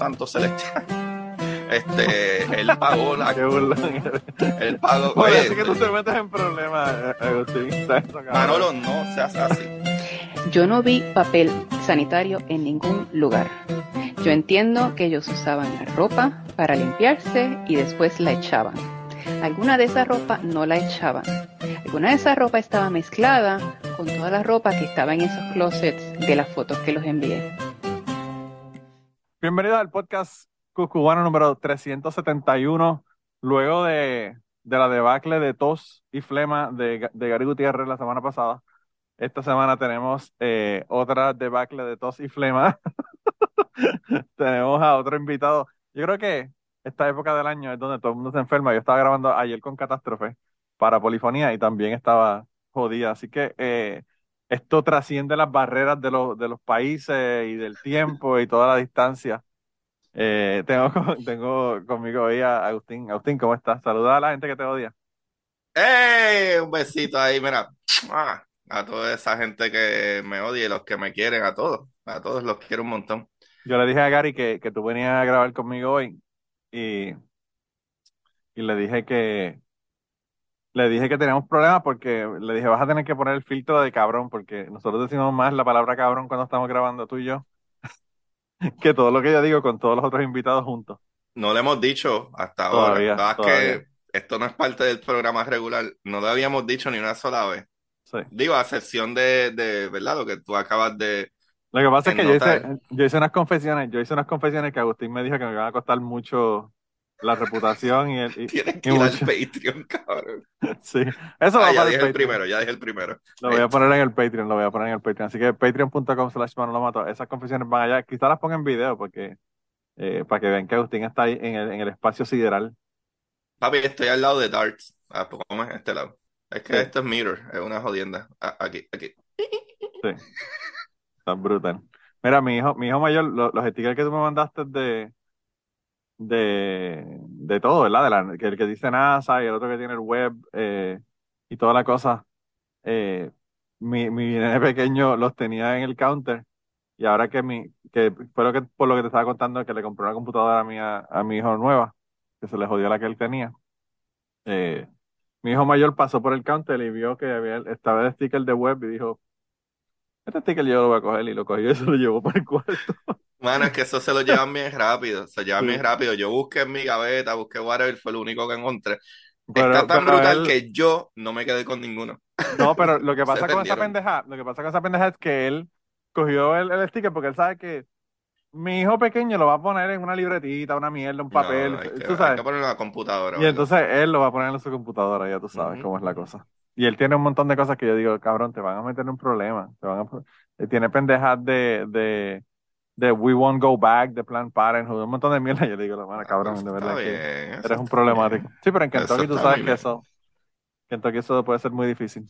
Santo Celestial. Este, él pagó la. Qué burlón. Él pagó. Oye, Oye, así que tú te metes en problemas, eh, Agustín. Manolo, no seas así. Yo no vi papel sanitario en ningún lugar. Yo entiendo que ellos usaban la ropa para limpiarse y después la echaban. Alguna de esa ropa no la echaban. Alguna de esa ropa estaba mezclada con toda la ropa que estaba en esos closets de las fotos que los envié. Bienvenidos al podcast Cucubano número 371. Luego de, de la debacle de tos y flema de, de Gary Gutiérrez la semana pasada, esta semana tenemos eh, otra debacle de tos y flema. tenemos a otro invitado. Yo creo que esta época del año es donde todo el mundo se enferma. Yo estaba grabando ayer con Catástrofe para Polifonía y también estaba jodida. Así que eh, esto trasciende las barreras de los, de los países y del tiempo y toda la distancia. Eh, tengo, tengo conmigo hoy a Agustín. Agustín, ¿cómo estás? Saluda a la gente que te odia. ¡Ey! Un besito ahí, mira. ¡Mua! A toda esa gente que me odia y los que me quieren, a todos. A todos los quiero un montón. Yo le dije a Gary que, que tú venías a grabar conmigo hoy y, y le dije que le dije que teníamos problemas porque le dije vas a tener que poner el filtro de cabrón porque nosotros decimos más la palabra cabrón cuando estamos grabando tú y yo que todo lo que yo digo con todos los otros invitados juntos. No le hemos dicho hasta ahora. Todavía, que esto no es parte del programa regular. No le habíamos dicho ni una sola vez. Sí. Digo, a excepción de, de, ¿verdad? Lo que tú acabas de... Lo que pasa es que yo hice, yo hice unas confesiones, yo hice unas confesiones que Agustín me dijo que me iban a costar mucho la reputación y el y- Tienes que y ir al Patreon, cabrón. sí. Eso va Ah, para ya dije el primero, ya dije el primero. Lo voy a poner en el Patreon, lo voy a poner en el Patreon. Así que patreon.com slash Mato. Esas confesiones van allá. Quizás las ponga en video porque eh, para que vean que Agustín está ahí en el, en el espacio sideral. Papi, estoy al lado de Darts. Ah, pues ¿cómo es este lado? Es que Sí. esto es Mirror, es una jodienda. Ah, aquí, aquí. Sí. Está brutal. Mira, mi hijo, mi hijo mayor, lo- los stickers que tú me mandaste de, de, de todo, ¿verdad? De la, que el que dice NASA y el otro que tiene el web eh, y toda la cosa. Eh, mi, mi pequeño los tenía en el counter y ahora que mi, que fue lo que, por lo que te estaba contando, que le compré una computadora a mi, a, a mi hijo nueva, que se le jodió la que él tenía. Eh, mi hijo mayor pasó por el counter y vio que había, estaba el sticker de web y dijo, este sticker yo lo voy a coger y lo cogió y se lo llevó por el cuarto. Mano, es que eso se lo llevan bien rápido, se llevan Sí. bien rápido. Yo busqué en mi gaveta, busqué whatever, fue lo único que encontré. Pero- Está tan brutal él- que yo no me quedé con ninguno. No, pero lo que pasa con esa pendeja, lo que pasa con esa pendeja es que él cogió el, el sticker porque él sabe que mi hijo pequeño lo va a poner en una libretita, una mierda, un papel, No, hay que, tú hay sabes. que ponerlo en la computadora. Y ¿verdad? entonces él lo va a poner en su computadora, ya tú sabes cómo es la cosa. Y él tiene un montón de cosas que yo digo, cabrón, te van a meter en un problema. Te van a... Él tiene pendejas de, de, de We Won't Go Back, de Plan Parenthood, un montón de mierda. Yo digo, mano, Ah, cabrón, de verdad que bien, eso eres un problemático. bien. Sí, pero en Kentucky tú sabes que eso, Kentucky eso puede ser muy difícil.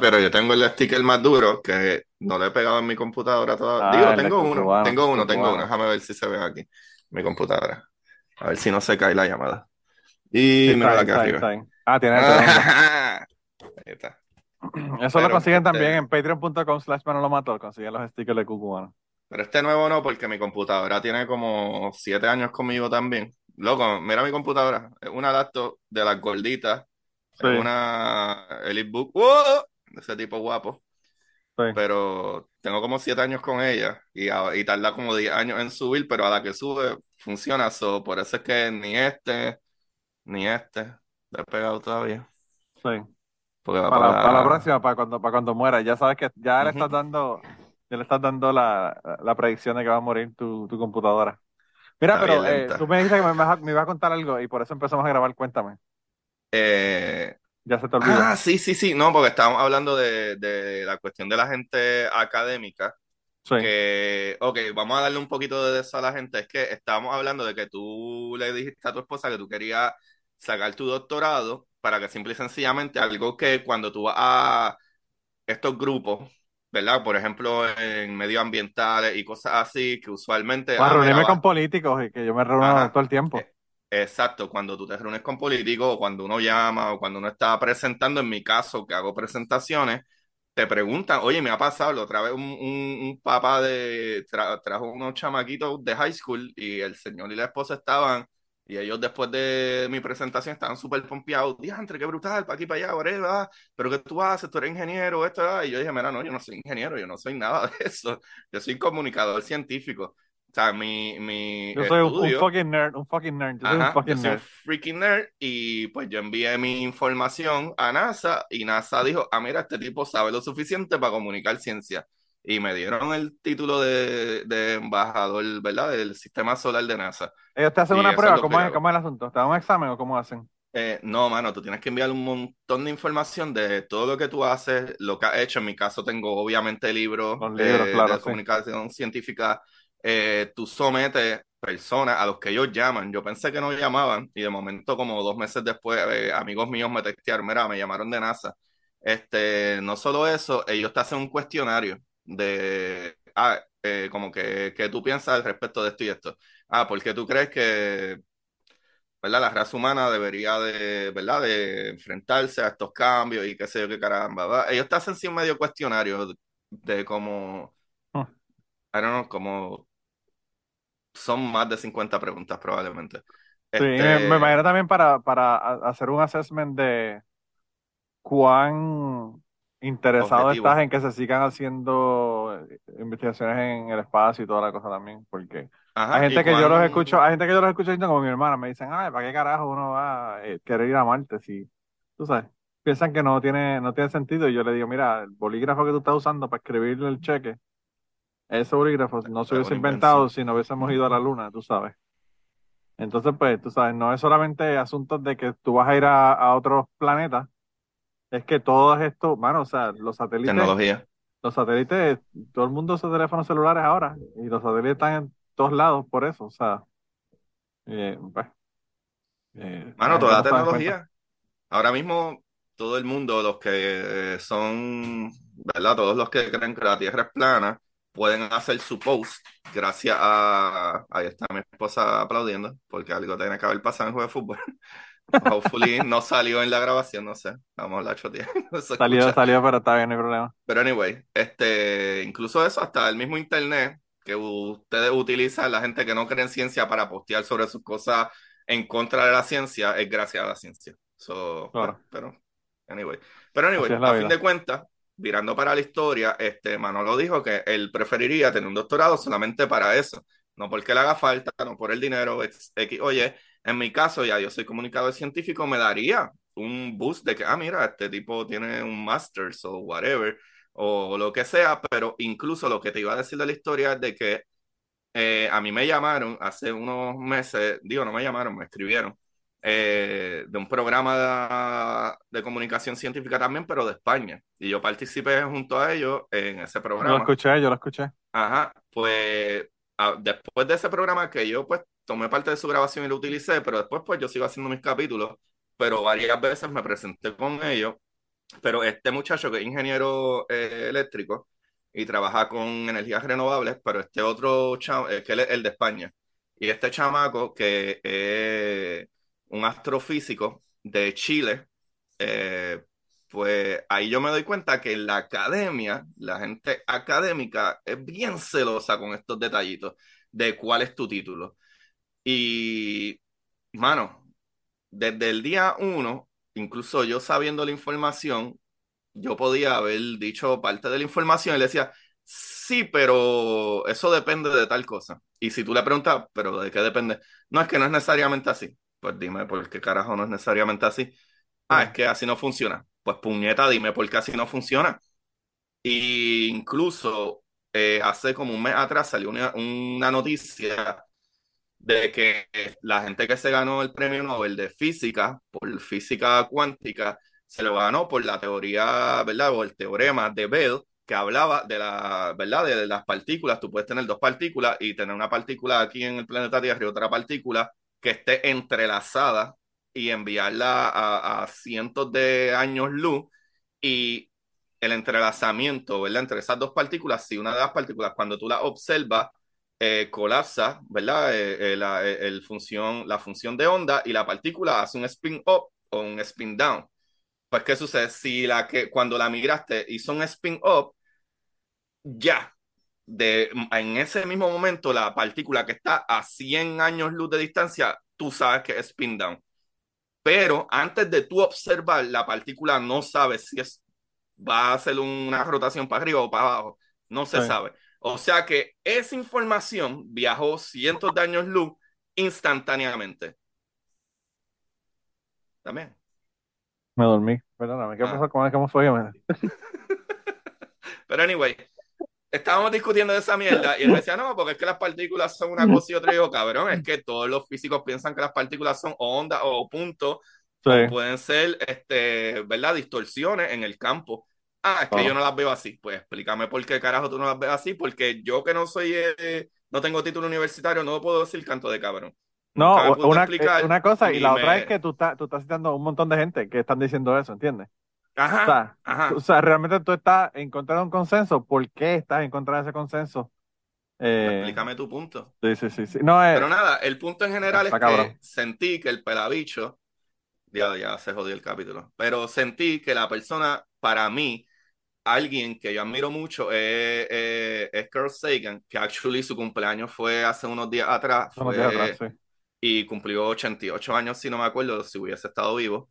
Pero yo tengo el sticker más duro que no lo he pegado en mi computadora todavía. Ah, Digo, tengo uno, cubano, tengo uno, tengo cubano. uno. Déjame ver si se ve aquí. Mi computadora. A ver si no se cae la llamada. Y Sí, mira bien, arriba. Ah, tiene el redondo. Ahí está. Eso lo consiguen este- también en patreon.com slash Manolo Mato, consiguen los stickers de Cucubano. Pero este nuevo no, porque mi computadora tiene como siete años conmigo también. Loco, mira mi computadora. Es una laptop de las gorditas. Sí. Es una EliteBook. ¡Wow! De ese tipo guapo. Sí. Pero tengo como siete años con ella y, a- y tarda como 10 años en subir, pero a la que sube funciona. So, por eso es que ni este, ni este le he pegado todavía. Sí. Para, para, para la próxima, para cuando, para cuando muera. Ya sabes que ya le estás dando, ya le estás dando la, la predicción de que va a morir tu, tu computadora. Mira, Está pero eh, tú me dijiste que me, ibas a- me ibas a contar algo y por eso empezamos a grabar. Cuéntame. Eh, Ya se te olvidó. ah, sí, sí, sí. No, porque estábamos hablando de, de la cuestión de la gente académica. Sí. Que, ok, vamos a darle un poquito de eso a la gente. Es que estábamos hablando de que tú le dijiste a tu esposa que tú querías sacar tu doctorado para que simple y sencillamente algo que cuando tú vas a estos grupos, ¿verdad? Por ejemplo, en medioambientales y cosas así, que usualmente... Para ah, reunirme con políticos y que yo me reúno Ajá. todo el tiempo. Eh, Exacto, cuando tú te reúnes con políticos o cuando uno llama o cuando uno está presentando, en mi caso, que hago presentaciones, te preguntan, oye, me ha pasado, la otra vez un, un, un papá de, tra- trajo unos chamaquitos de high school y el señor y la esposa estaban, y ellos después de mi presentación estaban súper pompeados, diantre, qué brutal, para aquí, para allá, whatever, pero ¿qué tú haces? Tú eres ingeniero, esto, ah". y yo dije, mira, no, yo no soy ingeniero, yo no soy nada de eso, yo soy comunicador científico. O sea, mi, mi Yo soy un, un estudio fucking nerd, un fucking nerd. Yo soy un Ajá, yo fucking soy un nerd. freaking nerd y pues yo envié mi información a NASA y NASA dijo, ah, mira, este tipo sabe lo suficiente para comunicar ciencia. Y me dieron el título de, de embajador, ¿verdad? Del sistema solar de NASA. Ellos te hacen Y una es prueba, ¿cómo es, cómo es el asunto? ¿Te dan un examen o cómo hacen? Eh, no, mano, tú tienes que enviar un montón de información de todo lo que tú haces, lo que has hecho. En mi caso tengo obviamente libros eh, claro, de sí. comunicación científica. Eh, tú sometes personas a los que ellos llaman. Yo pensé que no llamaban y de momento como dos meses después amigos míos me textearon, mira, me llamaron de NASA. Este, no solo eso, ellos te hacen un cuestionario de, ah, eh, como que, que tú piensas al respecto de esto y esto. Ah, ¿por qué tú crees que ¿verdad? La raza humana debería de, ¿verdad? De enfrentarse a estos cambios y qué sé yo qué caramba, ¿verdad? Ellos te hacen sí un medio cuestionario de, de cómo, Hmm. I don't know, como son más de 50 preguntas probablemente. Sí, y me, Este, imagino también para, para hacer un assessment de cuán interesado Objetivo. estás en que se sigan haciendo eh, investigaciones en el espacio y toda la cosa también, porque ajá, hay gente que yo los escucho, hay gente que yo los escucho como mi hermana, me dicen, ay, ¿para qué carajo uno va a eh, querer ir a Marte? Si, tú sabes, piensan que no tiene, no tiene sentido, y yo le digo, mira, el bolígrafo que tú estás usando para escribirle el cheque, ese bolígrafo no se Es hubiese inventado invención. si no hubiésemos ido a la luna, tú sabes. Entonces, pues, tú sabes, no es solamente asuntos de que tú vas a ir a, a otros planetas, es que todo esto, mano, o sea, los satélites, Tecnología. los satélites, todo el mundo usa teléfonos celulares ahora, y los satélites están en todos lados por eso, o sea, eh, pues, eh, Mano, toda la tecnología. Ahora mismo, todo el mundo, los que son, ¿verdad? Todos los que creen que la Tierra es plana, pueden hacer su post gracias a... Ahí está mi esposa aplaudiendo, porque algo tiene que haber pasado en el juego de fútbol. Hopefully no salió en la grabación, no sé. Vamos a la chotea. No Salió, salió, pero está bien, no hay problema. Pero anyway, este, incluso eso, hasta el mismo internet que ustedes utilizan, la gente que no cree en ciencia para postear sobre sus cosas en contra de la ciencia, es gracias a la ciencia. So, Claro. bueno, pero, anyway. Pero anyway, a vida. fin de cuentas, virando para la historia, este, Manolo dijo que él preferiría tener un doctorado solamente para eso. No porque le haga falta, no por el dinero, X, X. Oye, en mi caso, ya yo soy comunicador científico, me daría un boost de que, ah, mira, este tipo tiene un master's o whatever, o lo que sea, pero incluso lo que te iba a decir de la historia es de que eh, a mí me llamaron hace unos meses, digo, no me llamaron, me escribieron, eh, de un programa de, de comunicación científica también, pero de España. Y yo participé junto a ellos en ese Yo lo programa. escuché, yo lo escuché. Ajá, pues a- después de ese programa que yo pues tomé parte de su grabación y lo utilicé, pero después pues yo sigo haciendo mis capítulos, pero varias veces me presenté con ellos, pero este muchacho que es ingeniero eh, eléctrico y trabaja con energías renovables, pero este otro chamo, que él es el de España, y este chamaco que es un astrofísico de Chile, eh, pues ahí yo me doy cuenta que la academia, la gente académica es bien celosa con estos detallitos de cuál es tu título. Y, mano, desde el día uno, incluso yo sabiendo la información, yo podía haber dicho parte de la información y le decía, sí, pero eso depende de tal cosa. Y si tú le preguntas, ¿pero de qué depende? No, es que no es necesariamente así. Pues dime, ¿por qué carajo no es necesariamente así? Ah, es que así no funciona. Pues puñeta, dime por qué así no funciona. Y incluso eh, hace como un mes atrás salió una, una noticia de que la gente que se ganó el premio Nobel de física, por física cuántica, se lo ganó por la teoría, ¿verdad? O el teorema de Bell, que hablaba de la, ¿verdad? De las partículas. Tú puedes tener dos partículas y tener una partícula aquí en el planeta Tierra y otra partícula que esté entrelazada y enviarla a, a cientos de años luz y el entrelazamiento, ¿verdad? Entre esas dos partículas, si una de las partículas, cuando tú la observas, eh, colapsa, ¿verdad? Eh, eh, la, eh, el función, la función de onda y la partícula hace un spin up o un spin down. pues, ¿qué sucede? Si la que cuando la migraste hizo un spin-up, ya, de, en ese mismo momento, la partícula que está a 100 años luz de distancia, tú sabes que es spin down. Pero antes de tú observar, la partícula no sabe si es, va a hacer una rotación para arriba o para abajo. No se Sí. sabe. O sea que esa información viajó cientos de años luz instantáneamente. También. Me dormí. Perdóname, ¿qué Ah. pasó? ¿Cómo, cómo fue? que me- Pero anyway, estábamos discutiendo de esa mierda y él decía, no, porque es que las partículas son una cosa y otra. Y yo, cabrón, es que todos los físicos piensan que las partículas son ondas o puntos Sí. o pueden ser, este, ¿verdad? Distorsiones en el campo. Ah, es que Oh. yo no las veo así. Pues explícame por qué carajo tú no las ves así, porque yo que no soy, eh, no tengo título universitario, no puedo decir canto de cabrón. No, me una, eh, una cosa, y la otra me- es que tú estás, tú estás citando a un montón de gente que están diciendo eso, ¿entiendes? O Ajá, sea, ajá. o sea, realmente tú estás en contra de un consenso. ¿Por qué estás en contra de ese consenso? Eh, Explícame tu punto. sí, sí, sí, sí. No, eh, Pero nada, el punto en general es que sentí que el pelabicho, ya, ya se jodió el capítulo, pero sentí que la persona, para mí, alguien que yo admiro mucho es, es, es Carl Sagan, que actually su cumpleaños fue hace unos días atrás, unos fue- días atrás, sí. y cumplió 88 años, si no me acuerdo, si hubiese estado vivo.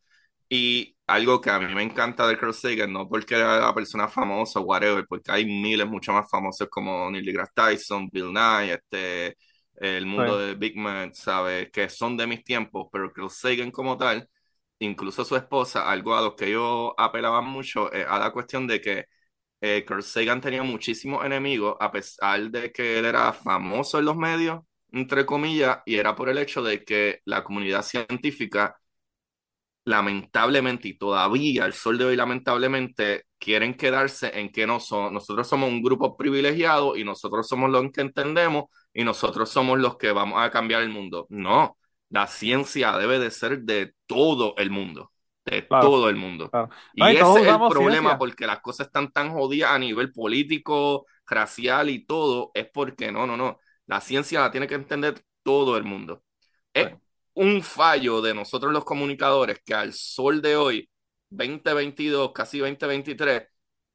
Y algo que a mí me encanta de Carl Sagan, no porque era la persona famosa o whatever, porque hay miles mucho más famosos como Neil deGrasse Tyson, Bill Nye, este, el mundo Sí. de Big Man, ¿sabes? Que son de mis tiempos, pero Carl Sagan como tal, incluso su esposa, algo a lo que yo apelaba mucho, eh, a la cuestión de que eh, Carl Sagan tenía muchísimos enemigos, a pesar de que él era famoso en los medios, entre comillas, y era por el hecho de que la comunidad científica, lamentablemente, y todavía al sol de hoy, lamentablemente, quieren quedarse en que no son, nosotros somos un grupo privilegiado y nosotros somos los que entendemos y nosotros somos los que vamos a cambiar el mundo. No, la ciencia debe de ser de todo el mundo, de Claro. todo el mundo. Claro. Y No, y ese es el problema ciencia. porque las cosas están tan jodidas a nivel político, racial y todo, es porque no, no, no. La ciencia la tiene que entender todo el mundo. Sí. Un fallo de nosotros los comunicadores que al sol de hoy, 2022, casi 2023,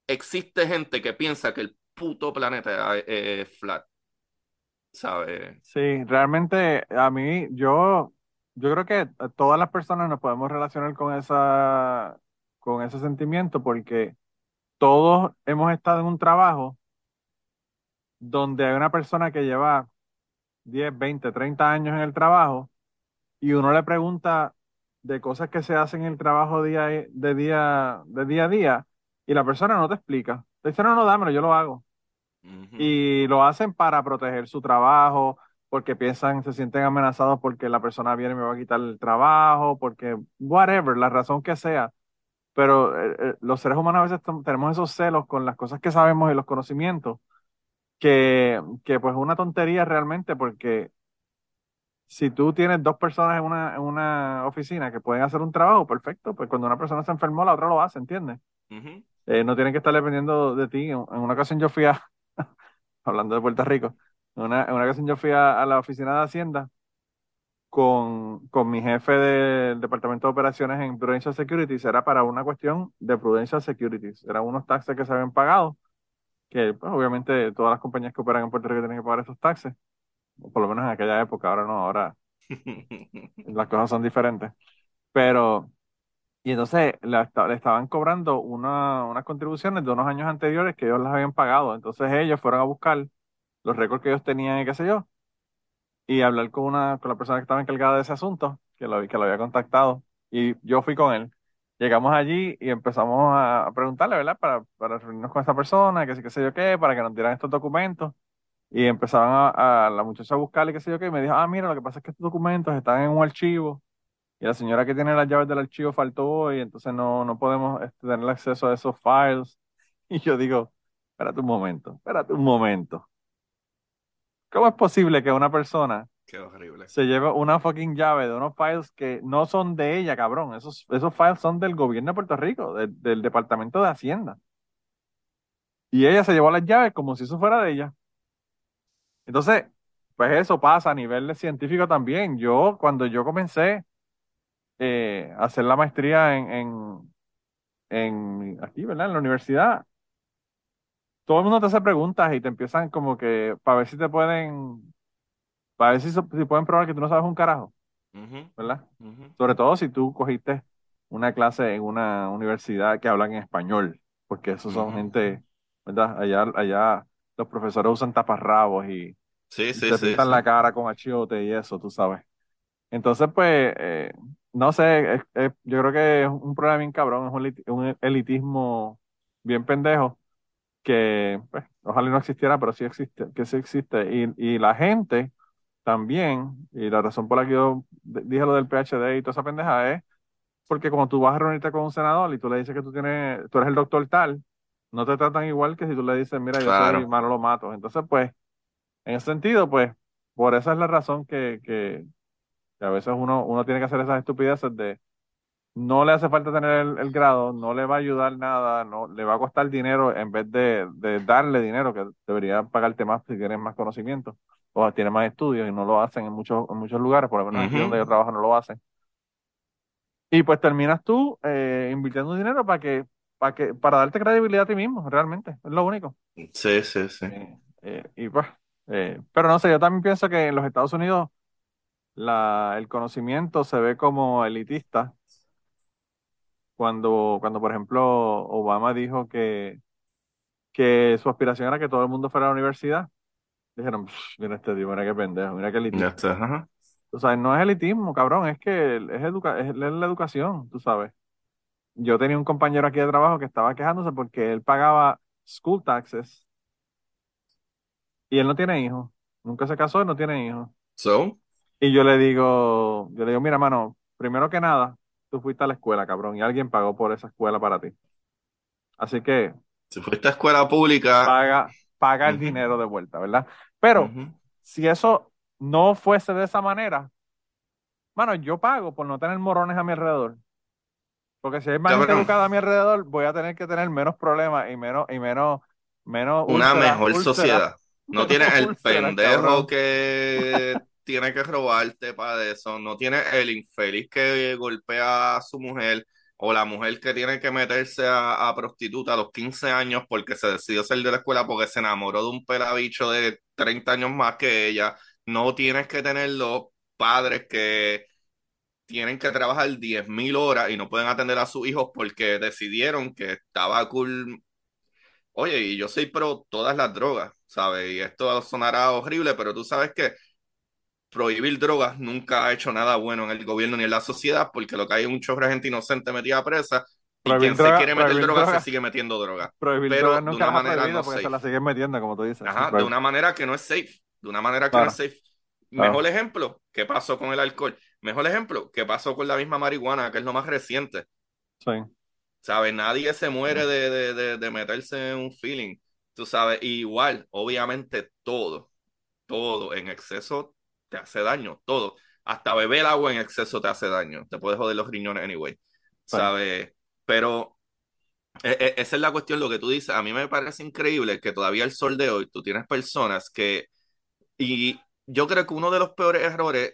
existe gente que piensa que el puto planeta es, es flat. ¿Sabes? Sí, realmente a mí, yo, yo creo que todas las personas nos podemos relacionar con esa, con ese sentimiento porque todos hemos estado en un trabajo donde hay una persona que lleva 10, 20, 30 años en el trabajo y uno le pregunta de cosas que se hacen en el trabajo día, de día, de día a día y la persona no te explica. Te dice, no, no, dámelo, yo lo hago. Y lo hacen para proteger su trabajo, porque piensan, se sienten amenazados porque la persona viene y me va a quitar el trabajo, porque whatever, la razón que sea. Pero eh, eh, los seres humanos a veces tenemos esos celos con las cosas que sabemos y los conocimientos, que, que pues es una tontería realmente, porque si tú tienes dos personas en una, en una oficina que pueden hacer un trabajo, perfecto, pues cuando una persona se enfermó, la otra lo hace, ¿entiendes? Eh, no tienen que estar dependiendo de ti. En en una ocasión yo fui a, hablando de Puerto Rico, en una, en una ocasión yo fui a, a la oficina de Hacienda con, con mi jefe del Departamento de Operaciones en Prudential Securities. Era para una cuestión de Prudential Securities. Eran unos taxes que se habían pagado, que pues, obviamente todas las compañías que operan en Puerto Rico tienen que pagar esos taxes, por lo menos en aquella época, ahora no, ahora las cosas son diferentes. Pero, y entonces le, esta- le estaban cobrando una, unas contribuciones de unos años anteriores que ellos las habían pagado. Entonces ellos fueron a buscar los récords que ellos tenían y qué sé yo, y hablar con una, con la persona que estaba encargada de ese asunto, que lo, que lo había contactado, y yo fui con él. Llegamos allí y empezamos a, preguntarle, ¿verdad? Para, para reunirnos con esta persona, que sí, qué sé yo qué, para que nos dieran estos documentos. Y empezaban a, a la muchacha a buscarle, qué sé yo qué, y me dijo, ah, mira, lo que pasa es que estos documentos están en un archivo, y la señora que tiene las llaves del archivo faltó, y entonces no, no podemos este, tener acceso a esos files. Y yo digo, espérate un momento, espérate un momento. ¿Cómo es posible que una persona Qué horrible. se lleve una fucking llave de unos files que no son de ella, cabrón? Esos, esos files son del gobierno de Puerto Rico, de- del Departamento de Hacienda. Y ella se llevó las llaves como si eso fuera de ella. Entonces, pues eso pasa a nivel de científico también. Yo, cuando yo comencé eh, a hacer la maestría en, en, en aquí, ¿verdad? En la universidad, todo el mundo te hace preguntas y te empiezan como que para ver si te pueden, para ver si, si pueden probar que tú no sabes un carajo, ¿verdad? Sobre todo si tú cogiste una clase en una universidad que hablan en español, porque esos son gente, ¿verdad? Allá, allá los profesores usan taparrabos y, Sí, y sí, pintan la cara con achiote y eso, tú sabes. Entonces, pues, eh, no sé, es- es- yo creo que es un problema bien cabrón, es un, elit- un elitismo bien pendejo, que pues, ojalá no existiera, pero sí existe, que sí existe. Y, y la gente también, y la razón por la que yo dije lo del PhD y toda esa pendeja es porque cuando tú vas a reunirte con un senador y tú le dices que tú tienes, tú eres el doctor tal, no te tratan igual que si tú le dices, mira, yo soy Claro. Manolo Matos. Entonces, pues, en ese sentido, pues, por esa es la razón que, que que a veces uno, uno tiene que hacer esas estupideces de no le hace falta tener el, el grado, no le va a ayudar nada, no le va a costar dinero en vez de, de darle dinero, que debería pagarte más si tienes más conocimiento o tienes más estudios y no lo hacen en muchos, en muchos lugares, por lo menos aquí donde yo trabajo no lo hacen. Y pues terminas tú eh, invirtiendo dinero para que, para que, para darte credibilidad a ti mismo, realmente, es lo único. Sí, sí, sí. Eh, eh, y pues, eh, pero no sé, yo también pienso que en los Estados Unidos la, el conocimiento se ve como elitista cuando, cuando por ejemplo, Obama dijo que, que su aspiración era que todo el mundo fuera a la universidad. Dijeron, "Psh, mira este tío, mira qué pendejo, mira qué Ya elitista. está. ajá. O sea, no es elitismo, cabrón, es que es, educa es la educación, tú sabes. Yo tenía un compañero aquí de trabajo que estaba quejándose porque él pagaba school taxes y él no tiene hijos. Nunca se casó y no tiene hijos. So, Y yo le digo, yo le digo, mira, mano, primero que nada, tú fuiste a la escuela, cabrón, y alguien pagó por esa escuela para ti. Así que si fuiste a escuela pública, paga, paga el ujú, dinero de vuelta, ¿verdad? Pero ujú. si eso no fuese de esa manera, mano, yo pago por no tener morones a mi alrededor. Porque si hay más gente educada a mi alrededor, voy a tener que tener menos problemas y menos, y menos, menos una úlceras, mejor úlceras, sociedad. No tienes el úlceras, pendejo cabrón. que tiene que robarte para eso. No tienes el infeliz que golpea a su mujer o la mujer que tiene que meterse a, a prostituta a los 15 años porque se decidió salir de la escuela porque se enamoró de un pelabicho de 30 años más que ella. No tienes que tener los padres que tienen que trabajar 10.000 horas y no pueden atender a sus hijos porque decidieron que estaba cool Oye, y yo soy pro todas las drogas, ¿sabes? Y esto sonará horrible, pero tú sabes que prohibir drogas nunca ha hecho nada bueno en el gobierno ni en la sociedad, porque lo que hay es un chorro de gente inocente metida presa y Prohibir quien se quiere meter droga se sigue metiendo droga, prohibir pero de una manera no se safe. las siguen metiendo, como tú dices. Sí, Ajá, de una manera que no es safe, de una manera que no es safe. claro. Mejor ejemplo, ¿qué pasó con el alcohol? Mejor ejemplo, ¿qué pasó con la misma marihuana, que es lo más reciente? Sí. ¿Sabes? Nadie se muere de, de, de, de meterse en un feeling, tú sabes, y igual, obviamente todo, todo en exceso te hace daño, todo. Hasta beber agua en exceso te hace daño, te puede joder los riñones anyway, Sí. ¿sabes? Pero e- e- esa es la cuestión, lo que tú dices. A mí me parece increíble que todavía el sol de hoy tú tienes personas que, y yo creo que uno de los peores errores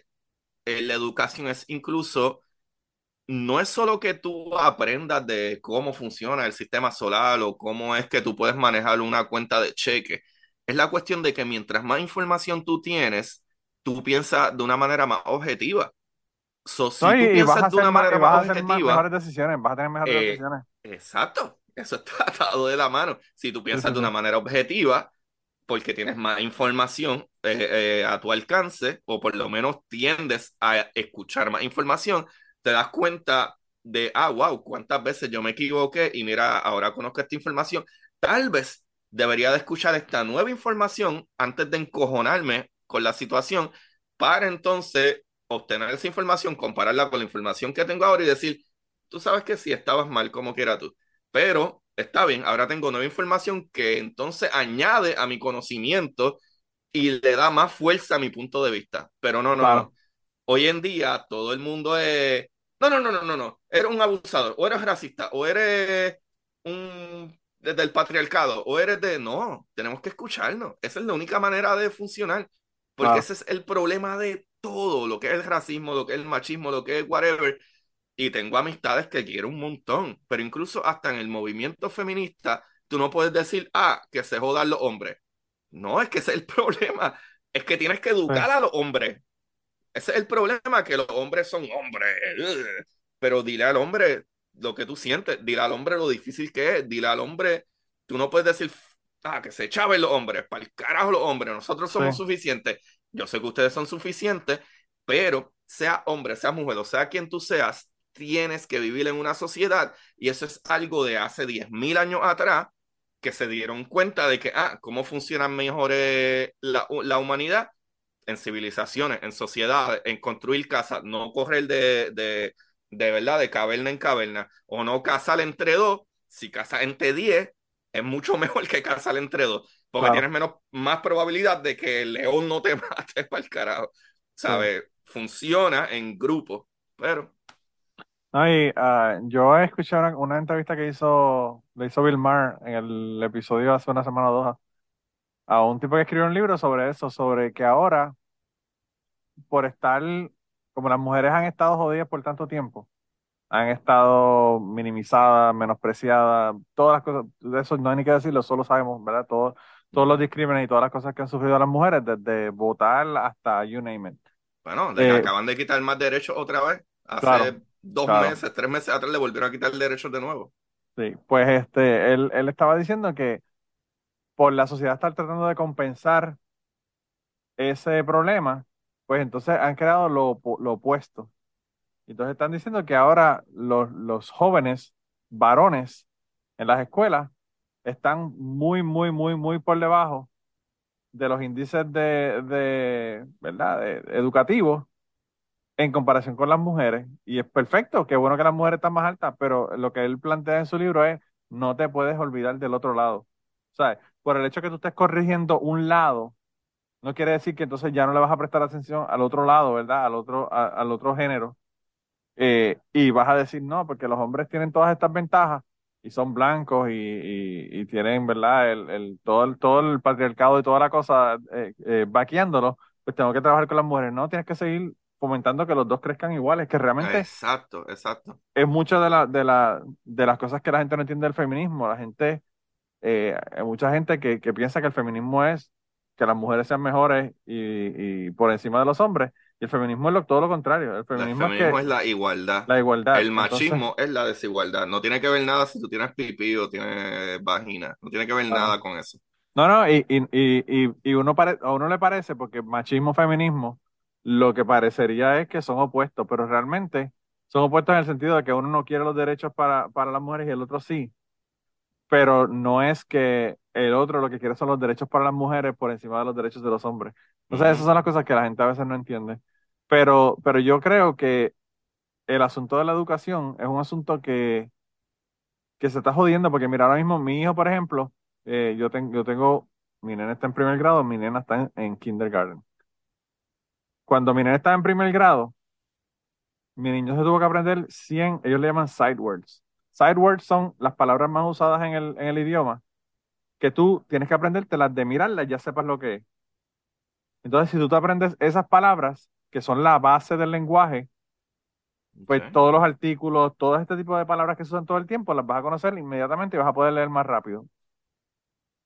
en la educación es incluso no es solo que tú aprendas de cómo funciona el sistema solar o cómo es que tú puedes manejar una cuenta de cheque. Es la cuestión de que mientras más información tú tienes, tú piensas de una manera más objetiva. So, si No, tú y, a piensas de una más, manera más objetiva, mejores decisiones, vas a tener mejores eh, decisiones. exacto, eso está atado de la mano. Si tú piensas de una manera objetiva, porque tienes más información eh, eh, a tu alcance, o por lo menos tiendes a escuchar más información, te das cuenta de, ah, wow, cuántas veces yo me equivoqué y mira, ahora conozco esta información. Tal vez debería de escuchar esta nueva información antes de encojonarme con la situación para entonces obtener esa información, compararla con la información que tengo ahora y decir, tú sabes que sí, estabas mal como quiera tú, pero está bien, ahora tengo nueva información que entonces añade a mi conocimiento y le da más fuerza a mi punto de vista. Pero no, no, Claro. no. Hoy en día todo el mundo es, no, no, no, no, no, no. Eres un abusador, o eres racista, o eres un del patriarcado, o eres de, no, tenemos que escucharnos. Esa es la única manera de funcionar, porque Claro. ese es el problema de todo, lo que es el racismo, lo que es el machismo, lo que es whatever y tengo amistades que quiero un montón, pero incluso hasta en el movimiento feminista, tú no puedes decir, ah, que se jodan los hombres. No, es que ese es el problema. Es que tienes que educar a los hombres. Ese es el problema, que los hombres son hombres. Pero dile al hombre lo que tú sientes, dile al hombre lo difícil que es, dile al hombre, tú no puedes decir, ah, que se echaben los hombres, para el carajo los hombres, nosotros somos suficientes. Yo sé que ustedes son suficientes, pero sea hombre, sea mujer, o sea quien tú seas, tienes que vivir en una sociedad y eso es algo de hace 10.000 años atrás que se dieron cuenta de que, ah, cómo funciona mejor la, la, humanidad en civilizaciones, en sociedades, en construir casas, no correr de, de, de verdad, de caverna en caverna, o no casar entre dos, si casas entre diez, es mucho mejor que casar entre dos, porque tienes menos, más probabilidad de que el león no te mate para el carajo, ¿sabes? Funciona en grupo, pero Ay, ah, yo he escuchado una, entrevista que hizo, le hizo Bill Maher en el episodio hace una semana o dos a un tipo que escribió un libro sobre eso, sobre que ahora, por estar, como las mujeres han estado jodidas por tanto tiempo, han estado minimizadas, menospreciadas, todas las cosas, de eso no hay ni que decirlo, solo sabemos, ¿verdad? Todos, todos los discrímenes y todas las cosas que han sufrido las mujeres, desde votar hasta you name it. Bueno, eh, acaban de quitar más derechos otra vez. Hace dos meses, tres meses atrás le volvieron a quitar derechos de nuevo. Sí, pues este, él, él estaba diciendo que por la sociedad estar tratando de compensar ese problema, pues entonces han creado lo, lo opuesto. Entonces están diciendo que ahora los, los jóvenes varones en las escuelas están muy, muy, muy, muy por debajo de los índices de, de ¿verdad? De, educativos en comparación con las mujeres. Y es perfecto, qué bueno que las mujeres están más altas, pero lo que él plantea en su libro es, no te puedes olvidar del otro lado. O sea, por el hecho que tú estés corrigiendo un lado, no quiere decir que entonces ya no le vas a prestar atención al otro lado, ¿verdad? Al otro, al otro género. Eh, y vas a decir, no, porque los hombres tienen todas estas ventajas y son blancos y, tienen, ¿verdad? El, el, todo, el, todo el patriarcado y toda la cosa eh, eh, vaqueándolo, pues tengo que trabajar con las mujeres. No, tienes que seguir fomentando que los dos crezcan iguales, que realmente exacto, exacto. es mucho de, la, de, la, de las cosas que la gente no entiende del feminismo. La gente, eh, hay mucha gente que, que, piensa que el feminismo es que las mujeres sean mejores y, y por encima de los hombres. Y el feminismo es lo, todo lo contrario. El feminismo, es, la igualdad. La igualdad. El machismo es la desigualdad. No tiene que ver nada si tú tienes pipí o tienes vagina. No tiene que ver nada con eso. No, no, y, y, y, y uno a uno le parece, porque machismo, feminismo, lo que parecería es que son opuestos, pero realmente son opuestos en el sentido de que uno no quiere los derechos para, para las mujeres y el otro sí. Pero no es que el otro lo que quiere son los derechos para las mujeres por encima de los derechos de los hombres. O sea, esas son las cosas que la gente a veces no entiende. Pero, pero yo creo que el asunto de la educación es un asunto que, que se está jodiendo, porque mira, ahora mismo mi hijo, por ejemplo, eh, yo, tengo yo tengo, mi nena está en primer grado, mi nena está en kindergarten cuando mi nene estaba en primer grado, mi niño se tuvo que aprender 100, ellos le llaman side words. Side words son las palabras más usadas en el, en el idioma, que tú tienes que aprenderte las de mirarlas, ya sepas lo que es. Entonces, si tú te aprendes esas palabras, que son la base del lenguaje, pues todos los artículos, todo este tipo de palabras que se usan todo el tiempo, las vas a conocer inmediatamente y vas a poder leer más rápido.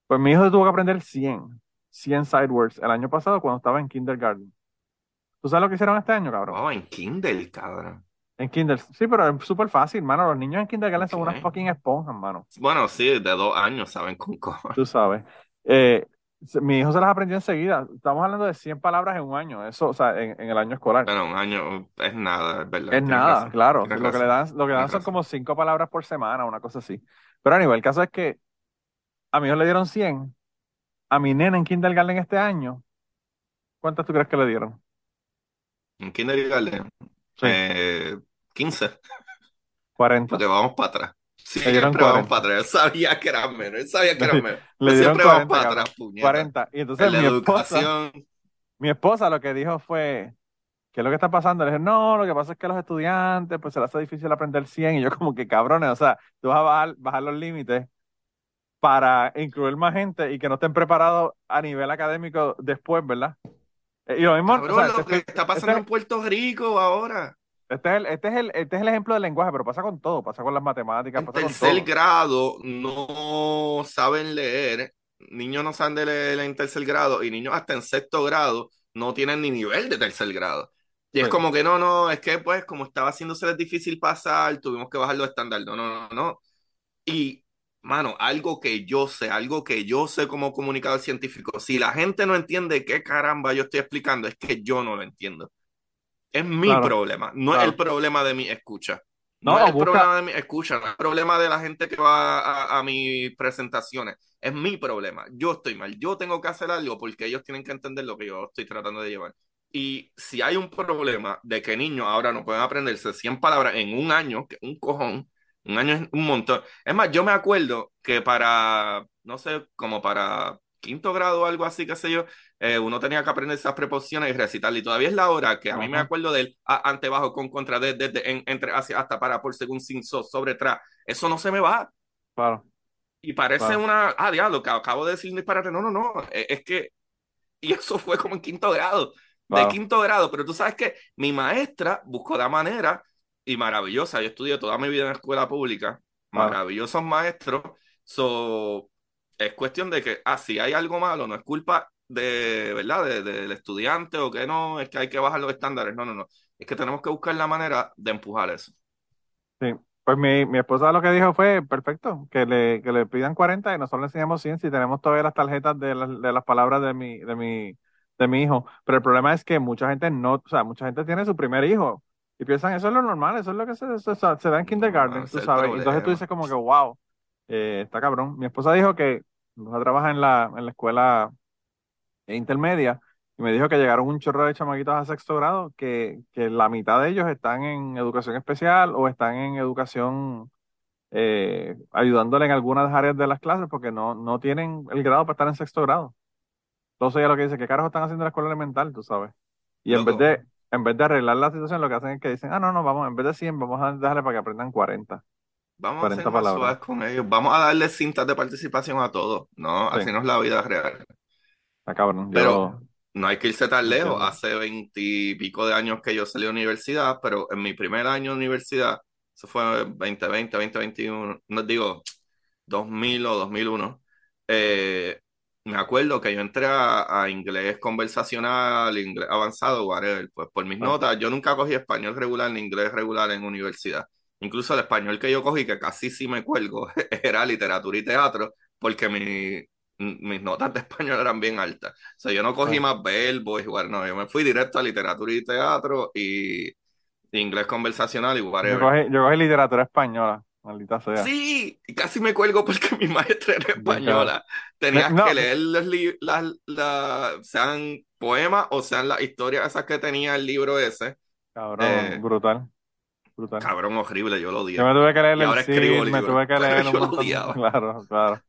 Pues mi hijo se tuvo que aprender 100, 100 side words el año pasado cuando estaba en kindergarten. ¿Tú sabes lo que hicieron este año, cabrón? Oh, en Kindle, cabrón. En Kindle, sí, pero es súper fácil, mano. Los niños en Kindergarten son unas fucking esponjas, mano. Bueno, sí, de dos años saben con cosas. Tú sabes. Eh, mi hijo se las aprendió enseguida. Estamos hablando de 100 palabras en un año, eso, o sea, en, el año escolar. Bueno, un año es nada, es verdad. Es nada, claro. Lo que le dan, lo que dan son como 5 palabras por semana, una cosa así. Pero a nivel, el caso es que a mi hijo le dieron 100. A mi nena en Kindergarten este año, ¿cuántas tú crees que le dieron? En kindergarten, eh, 15. 40. Porque vamos para atrás. Sí, siempre vamos para atrás. Él sabía que era menos. Él sabía que era menos. Le siempre vamos para atrás, puñeta. 40. Y entonces mi esposa, mi esposa lo que dijo fue, ¿qué es lo que está pasando? Le dije, no, lo que pasa es que los estudiantes, pues se les hace difícil aprender 100. Y yo como que cabrones, o sea, tú vas a bajar, bajar los límites para incluir más gente y que no estén preparados a nivel académico después, ¿verdad? Eh, y lo mismo, lo que está pasando en Puerto Rico ahora. Este es, el, este, es el, este es el ejemplo del lenguaje, pero pasa con todo, pasa con las matemáticas, En pasa con tercer todo. grado no saben leer, niños no saben de leer en tercer grado y niños hasta en sexto grado no tienen ni nivel de tercer grado. Y es Sí. como que no, no, es que pues como estaba haciéndose difícil pasar, tuvimos que bajar los estándares. No, no, no, no. Y, mano, algo que yo sé, algo que yo sé como comunicador científico, si la gente no entiende qué caramba yo estoy explicando, es que yo no lo entiendo. Es mi Claro, problema, no claro. es el problema de mi escucha. No, No, es el busca- problema de mi escucha, no es el problema de la gente que va a, a mis presentaciones. Es mi problema. Yo estoy mal. Yo tengo que hacer algo porque ellos tienen que entender lo que yo estoy tratando de llevar. Y si hay un problema de que niños ahora no pueden aprenderse 100 palabras en un año, que un cojón, un año es un montón. Es más, yo me acuerdo que para, no sé, como para quinto grado o algo así, qué sé yo, eh, uno tenía que aprender esas preposiciones y recitarlas. Y todavía es la hora que a mí me Ajá. acuerdo del a, ante, bajo, con, contra, desde, de, en, entre, hacia, hasta, para, por, según, sin, so, sobre, tras. Eso no se me va. Claro. Y parece Claro. una, ah, diablo, que acabo de decir disparate. No, no, no, es, es que, y eso fue como en quinto grado, de quinto grado, pero tú sabes que mi maestra buscó la manera, y maravillosa, yo estudié toda mi vida en escuela pública, Claro. maravillosos maestros, so, es cuestión de que, ah, si hay algo malo, no es culpa de, ¿verdad?, de- del estudiante o que no, es que hay que bajar los estándares, no, no, no, es que tenemos que buscar la manera de empujar eso. Sí. Pues mi, mi esposa lo que dijo fue perfecto, que le, que le pidan 40 y nosotros le enseñamos 100 si tenemos todavía las tarjetas de, las- de las palabras de mi, de mi, de mi hijo. Pero el problema es que mucha gente no, o sea, mucha gente tiene su primer hijo y piensan eso es lo normal, eso es lo que se, se, se da en kindergarten, tú sabes. Entonces tú problema. dices como que wow, eh, está cabrón. Mi esposa dijo que ella trabaja en la, en la escuela intermedia y me dijo que llegaron un chorro de chamaquitos a sexto grado que, que la mitad de ellos están en educación especial o están en educación eh, ayudándole en algunas áreas de las clases porque no, no tienen el grado para estar en sexto grado. Entonces ella lo que dice, ¿qué carajo están haciendo en la escuela elemental, tú sabes? Y en vez de, en vez de arreglar la situación, lo que hacen es que dicen, ah, no, no, vamos, en vez de 100, vamos a dejarle para que aprendan 40. Vamos a 40 ser más palabras. suaves con ellos. Vamos a darle cintas de participación a todos, ¿no? Sí. Así no es la vida real. Está cabrón. Yo, Pero no hay que irse tan lejos. Entiendo. Hace veintipico de años que yo salí de universidad, pero en mi primer año de universidad, eso fue 2020, 2021, no digo 2000 o 2001, eh, me acuerdo que yo entré a, a inglés conversacional, inglés avanzado, whatever, pues por mis Ah. notas, yo nunca cogí español regular ni inglés regular en universidad. Incluso el español que yo cogí, que casi sí me cuelgo, era literatura y teatro, porque mi, mis notas de español eran bien altas. O sea, yo no cogí Ah. más verbos, igual, no, yo me fui directo a literatura y teatro y inglés conversacional y yo whatever. cogí, yo cogí literatura española, maldita sea. Sí, y casi me cuelgo porque mi maestra era española. Tenías No. que leer los li- las, las- sean poemas o sean las historias esas que tenía el libro ese. Cabrón, Eh, brutal, brutal. Cabrón, horrible, yo lo odié. Yo me tuve que leer Y el ahora escribo CID, me libros, tuve que leer yo un lo odiaba. Claro, claro.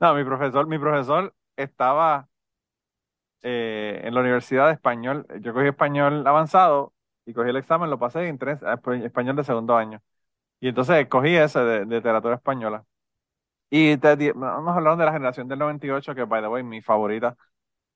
No, mi profesor, mi profesor estaba eh, en la Universidad de Español. Yo cogí español avanzado y cogí el examen, lo pasé en tres, eh, pues, español de segundo año. Y entonces cogí ese de, de literatura española. Y te, nos hablaron de la generación del 98, que by the way, mi favorita.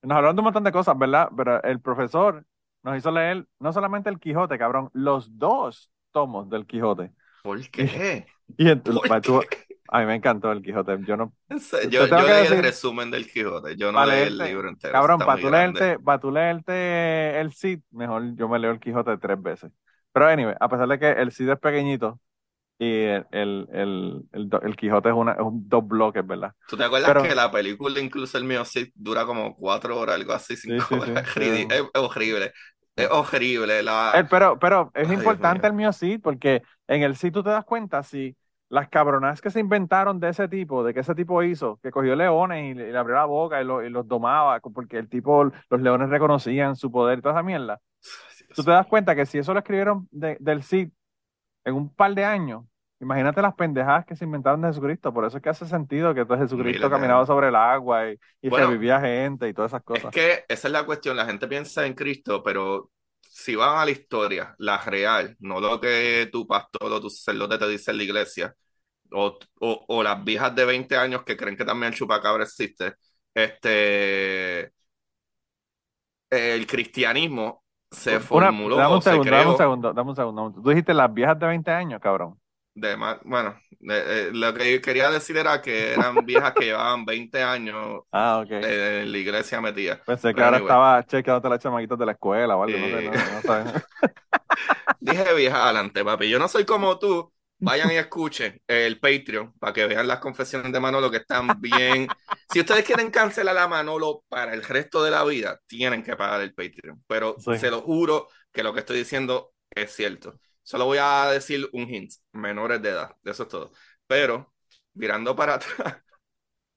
Nos hablaron de un montón de cosas, ¿verdad? Pero el profesor nos hizo leer no solamente el Quijote, cabrón, los dos tomos del Quijote. ¿Por qué? Y entonces, ¿Por pa- tú- qué? a mí me encantó el Quijote. Yo no, Yo, yo leí el decir- resumen del Quijote, yo no leí el libro entero. cabrón, para tú leerte, para tú leerte el Cid, mejor yo me leo el Quijote tres veces. Pero anyway, a pesar de que el Cid es pequeñito y el, el, el, el, Quijote es, una, es un dos bloques, ¿verdad? ¿Tú te acuerdas Pero- que la película, incluso el mío, sí dura como cuatro horas, algo así, cinco sí, sí, horas? sí. Es, horrible. Es horrible. La... El- pero, pero es Ay, importante el mío sí, porque en el sí tú te das cuenta si las cabronas que se inventaron de ese tipo, de que ese tipo hizo, que cogió leones y le, y le abrió la boca y, lo- y los domaba, porque el tipo, los leones reconocían su poder y toda esa mierda. Dios Tú te das cuenta que si eso lo escribieron de- del Cid en un par de años, imagínate las pendejadas que se inventaron de Jesucristo. Por eso es que hace sentido que entonces Jesucristo caminaba sobre el agua y, y Bueno, revivía gente y todas esas Es cosas. que esa es la cuestión. La gente piensa en Cristo, pero si van a la historia, la real, no lo que tu pastor o tu sacerdote te dice en la iglesia, o, o, o las viejas de 20 años que creen que también el chupacabra existe, este, el cristianismo se Una- formuló, dame un se segundo, dame un creó segundo, dame un segundo. Tú dijiste las viejas de 20 años, cabrón. de más, bueno, eh, eh, lo que yo quería decir era que eran viejas que llevaban 20 años Ah, eh, en la iglesia metidas. Pensé que Pero ahora anyway. estaba chequeándote las chamaquitas de la escuela o algo, no sé, no, no sabes. Dije vieja adelante, papi. Yo no soy como tú. Vayan y escuchen el Patreon para que vean las confesiones de Manolo que están bien. Si ustedes quieren cancelar a Manolo para el resto de la vida, tienen que pagar el Patreon. Pero Sí. se lo juro que lo que estoy diciendo es cierto. Solo voy a decir un hint, menores de edad, eso es todo. Pero, mirando para atrás,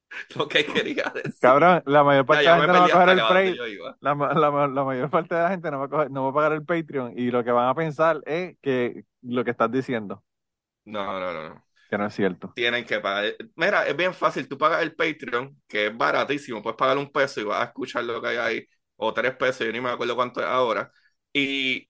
lo que quería decir. Cabrón, la mayor parte Ya, de la gente no va a el. La, la la mayor parte de la gente no va, a coger- no va a pagar el Patreon y lo que van a pensar es que lo que estás diciendo, No, no, no, no. que no es cierto. Tienen que pagar. Mira, es bien fácil. Tú pagas el Patreon, que es baratísimo. Puedes pagar un peso y vas a escuchar lo que hay ahí. O tres pesos, yo ni me acuerdo cuánto es ahora. Y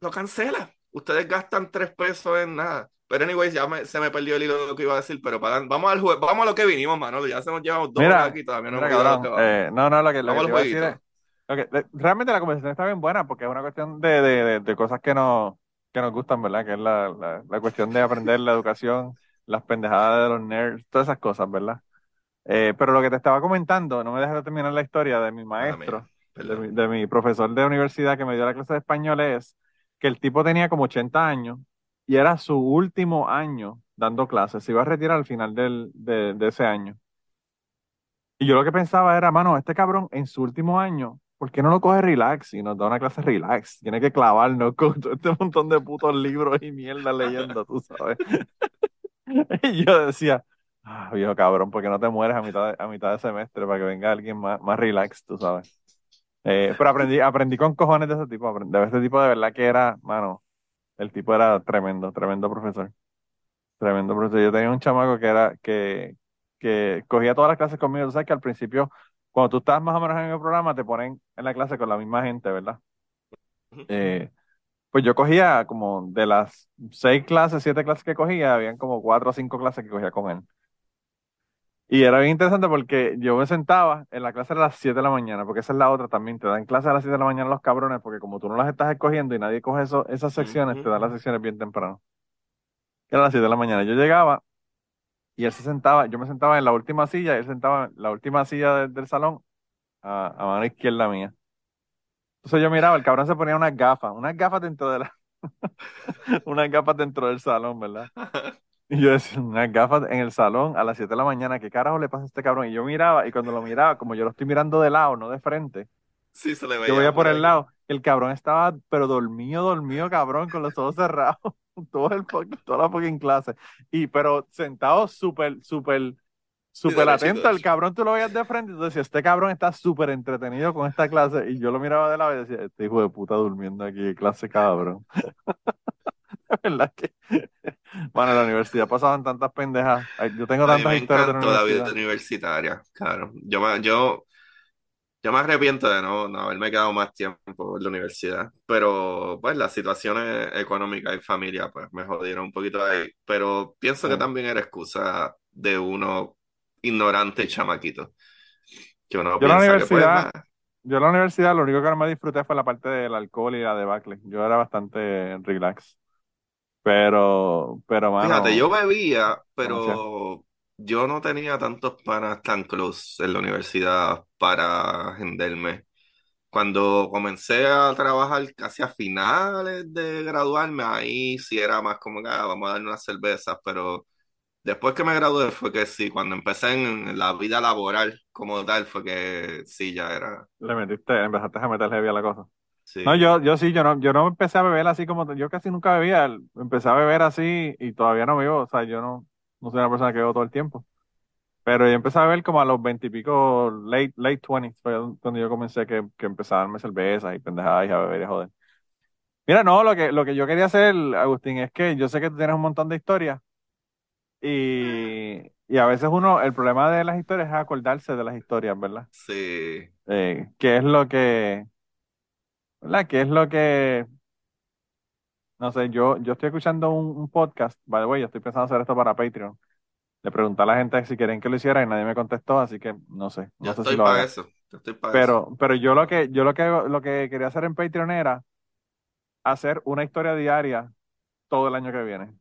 lo cancela. Ustedes gastan tres pesos en nada. Pero, anyways, ya me- se me perdió el hilo de lo que iba a decir. Pero pagan. Vamos al jue- vamos a lo que vinimos, Manolo. Ya se nos llevamos dos horas aquí. Todavía no Mira, hemos cabrón, eh, no, no, lo que, lo que te iba a decir es, realmente la conversación está bien buena porque es una cuestión de, de, de, de cosas que nos, que nos gustan, ¿verdad? Que es la, la, la cuestión de aprender la educación, las pendejadas de los nerds, todas esas cosas, ¿verdad? Eh, pero lo que te estaba comentando, no me dejes de terminar la historia de mi Mala maestro, mi, de mi profesor de universidad que me dio la clase de español es que el tipo tenía como 80 años y era su último año dando clases, se iba a retirar al final del, de, de ese año. Y yo lo que pensaba era, mano, este cabrón en su último año, ¿por qué no lo coge relax y nos da una clase relax? Tiene que clavarnos con todo este montón de putos libros y mierda leyendo, tú sabes. Y yo decía, ah, viejo cabrón, ¿por qué no te mueres a mitad de, a mitad de semestre para que venga alguien más, más relax, tú sabes? Eh, pero aprendí, aprendí con cojones de ese tipo, de ese tipo de verdad que era, mano, el tipo era tremendo, tremendo profesor. Tremendo profesor. Yo tenía un chamaco que era, que, que cogía todas las clases conmigo. Tú sabes que al principio, cuando tú estás más o menos en el programa, te ponen en la clase con la misma gente, ¿verdad? Eh, pues yo cogía como de las seis clases, siete clases que cogía, habían como cuatro o cinco clases que cogía con él. Y era bien interesante porque yo me sentaba en la clase a las 7 de la mañana, porque esa es la otra también, te dan clases a las 7 de la mañana los cabrones, porque como tú no las estás escogiendo y nadie coge eso, esas secciones, te dan las secciones bien temprano. Era a las 7 de la mañana. Yo llegaba y él se sentaba, yo me sentaba en la última silla, él sentaba en la última silla de- del salón, a, a mano izquierda mía. Entonces yo miraba, el cabrón se ponía unas gafas, unas gafas dentro de la, unas gafas dentro del salón, ¿verdad? Y yo decía, unas gafas en el salón a las 7 de la mañana, ¿qué carajo le pasa a este cabrón? Y yo miraba, y cuando lo miraba, como yo lo estoy mirando de lado, no de frente, Sí, se le yo veía veía por el lado, el cabrón estaba, pero dormido, dormido, cabrón, con los ojos cerrados, todo el, toda la fucking clase. Y, pero sentado súper, súper, súper atento, el cabrón tú lo veías de frente, y tú decías, este cabrón está súper entretenido con esta clase, y yo lo miraba de lado y decía, este hijo de puta durmiendo aquí, clase cabrón. De verdad que, bueno, en la universidad pasaban tantas pendejas, yo tengo tantas historias de la la vida universitaria, claro. Yo yo, yo me arrepiento de no, no haberme quedado más tiempo en la universidad, pero pues las situaciones económicas y familia pues me jodieron un poquito ahí, pero pienso que también era excusa de uno ignorante y chamaquito, que uno Yo la que pues universidad, nada, yo en la universidad lo único que no me disfruté fue la parte del alcohol y la debacle. Yo era bastante relax. Pero, pero, Fíjate, yo mano, bebía, pero yo no tenía tantos panas tan close en la universidad para agendarme. Cuando comencé a trabajar casi a finales de graduarme, ahí sí era más como que "Ah, vamos a darle unas cervezas, pero después que me gradué fue que sí, cuando empecé en la vida laboral como tal, fue que sí, ya era, Le metiste, empezaste a meter heavy a la cosa. sí. No, yo, yo sí, yo no, yo no empecé a beber así como, yo casi nunca bebía, empecé a beber así y todavía no bebo, o sea, yo no, no soy una persona que bebo todo el tiempo. Pero yo empecé a beber como a los veintipico, late, late twenties, fue cuando yo comencé que, que empecé a darme cervezas y pendejadas y a beber y a joder. Mira, no, lo que, lo que yo quería hacer, Agustín, es que yo sé que tú tienes un montón de historias y, y a veces uno, el problema de las historias es acordarse de las historias, ¿verdad? Sí. Eh, ¿qué es lo que, ¿verdad? ¿Qué es lo que, no sé, yo, yo estoy escuchando un, un podcast, by the way, yo estoy pensando hacer esto para Patreon. Le pregunté a la gente si quieren que lo hiciera y nadie me contestó, así que no sé, Yo no si estoy lo para eso. estoy para eso. Pero, pero yo lo que, yo lo que, lo que quería hacer en Patreon era hacer una historia diaria todo el año que viene.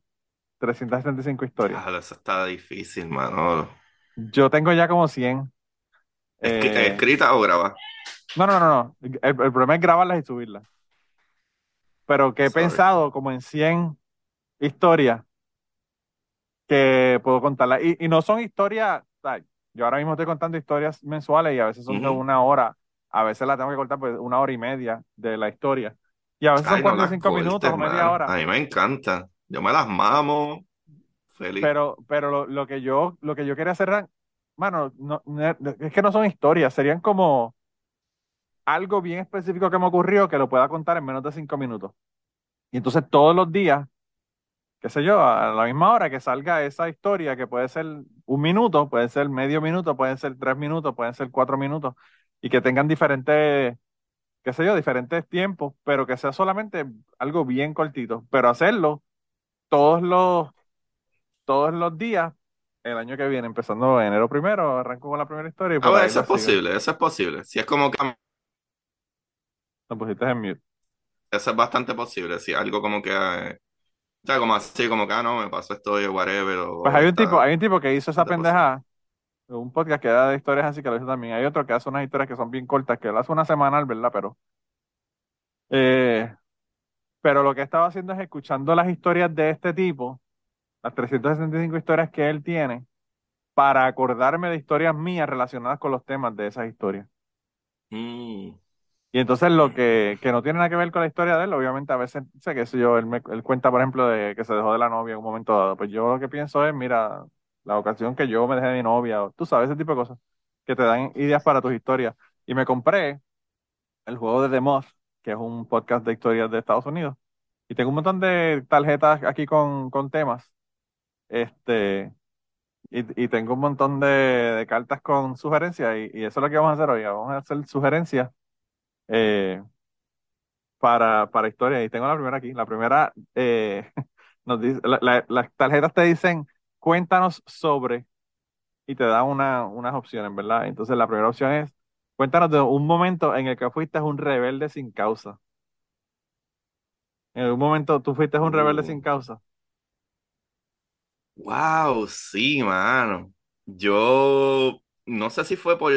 375 historias. Claro, eso está difícil, mano. Yo tengo ya como 100. ¿Escri- Eh, ¿Escrita o grabada? no, no, no, no. El, el problema es grabarlas y subirlas. Pero que he Sorry. pensado como en 100 historias que puedo contarlas. Y, y no son historias, o yo ahora mismo estoy contando historias mensuales y a veces son de una hora, a veces la tengo que cortar pues una hora y media de la historia. Y a veces son Ay, no las 45 minutos cortes, o media hora. A mí me encanta. Yo me las mamo. Feliz. Pero, pero lo, lo que yo, lo que yo quería hacer, era- mano, no, no- es que no son historias, serían como algo bien específico que me ocurrió que lo pueda contar en menos de cinco minutos. Y entonces todos los días, qué sé yo, a la misma hora que salga esa historia, que puede ser un minuto, puede ser medio minuto, pueden ser tres minutos, pueden ser cuatro minutos, y que tengan diferentes, qué sé yo, diferentes tiempos, pero que sea solamente algo bien cortito, pero hacerlo todos los, todos los días el año que viene, empezando enero primero, arranco con la primera historia y A por ver, eso es sigo. posible, eso es posible. Si es como que Lo pusiste en mute. eso es bastante posible. Si algo como que, eh, o sea, como así, como que, ah, no, me pasó esto whatever. O, Pues hay un está tipo, hay un tipo que hizo esa pendejada, un podcast que da de historias así que lo hizo también. Hay otro que hace unas historias que son bien cortas, que él hace una semanal, ¿verdad? Pero, eh, pero lo que estaba haciendo es escuchando las historias de este tipo, las 365 historias que él tiene, para acordarme de historias mías relacionadas con los temas de esas historias. Mm. Y entonces lo que, que no tiene nada que ver con la historia de él, obviamente a veces, sé que yo, él, me, él cuenta, por ejemplo, de que se dejó de la novia en un momento dado. Pues yo lo que pienso es, mira, la ocasión que yo me dejé de mi novia, tú sabes, ese tipo de cosas, que te dan ideas para tus historias. Y me compré el juego de The Moth, que es un podcast de historias de Estados Unidos. Y tengo un montón de tarjetas aquí con, con temas. Este, y, y tengo un montón de, cartas con sugerencias. Y eso es lo que vamos a hacer hoy. Vamos a hacer sugerencias. Eh, para, para historia. Y tengo la primera aquí. La primera, eh, nos dice, la- la- las tarjetas te dicen, cuéntanos sobre, y te dan una, unas opciones, ¿verdad? Entonces la primera opción es, cuéntanos de un momento en el que fuiste un rebelde sin causa. En algún momento tú fuiste un rebelde sin Uh. causa. Wow, sí, mano. Yo no sé si fue por,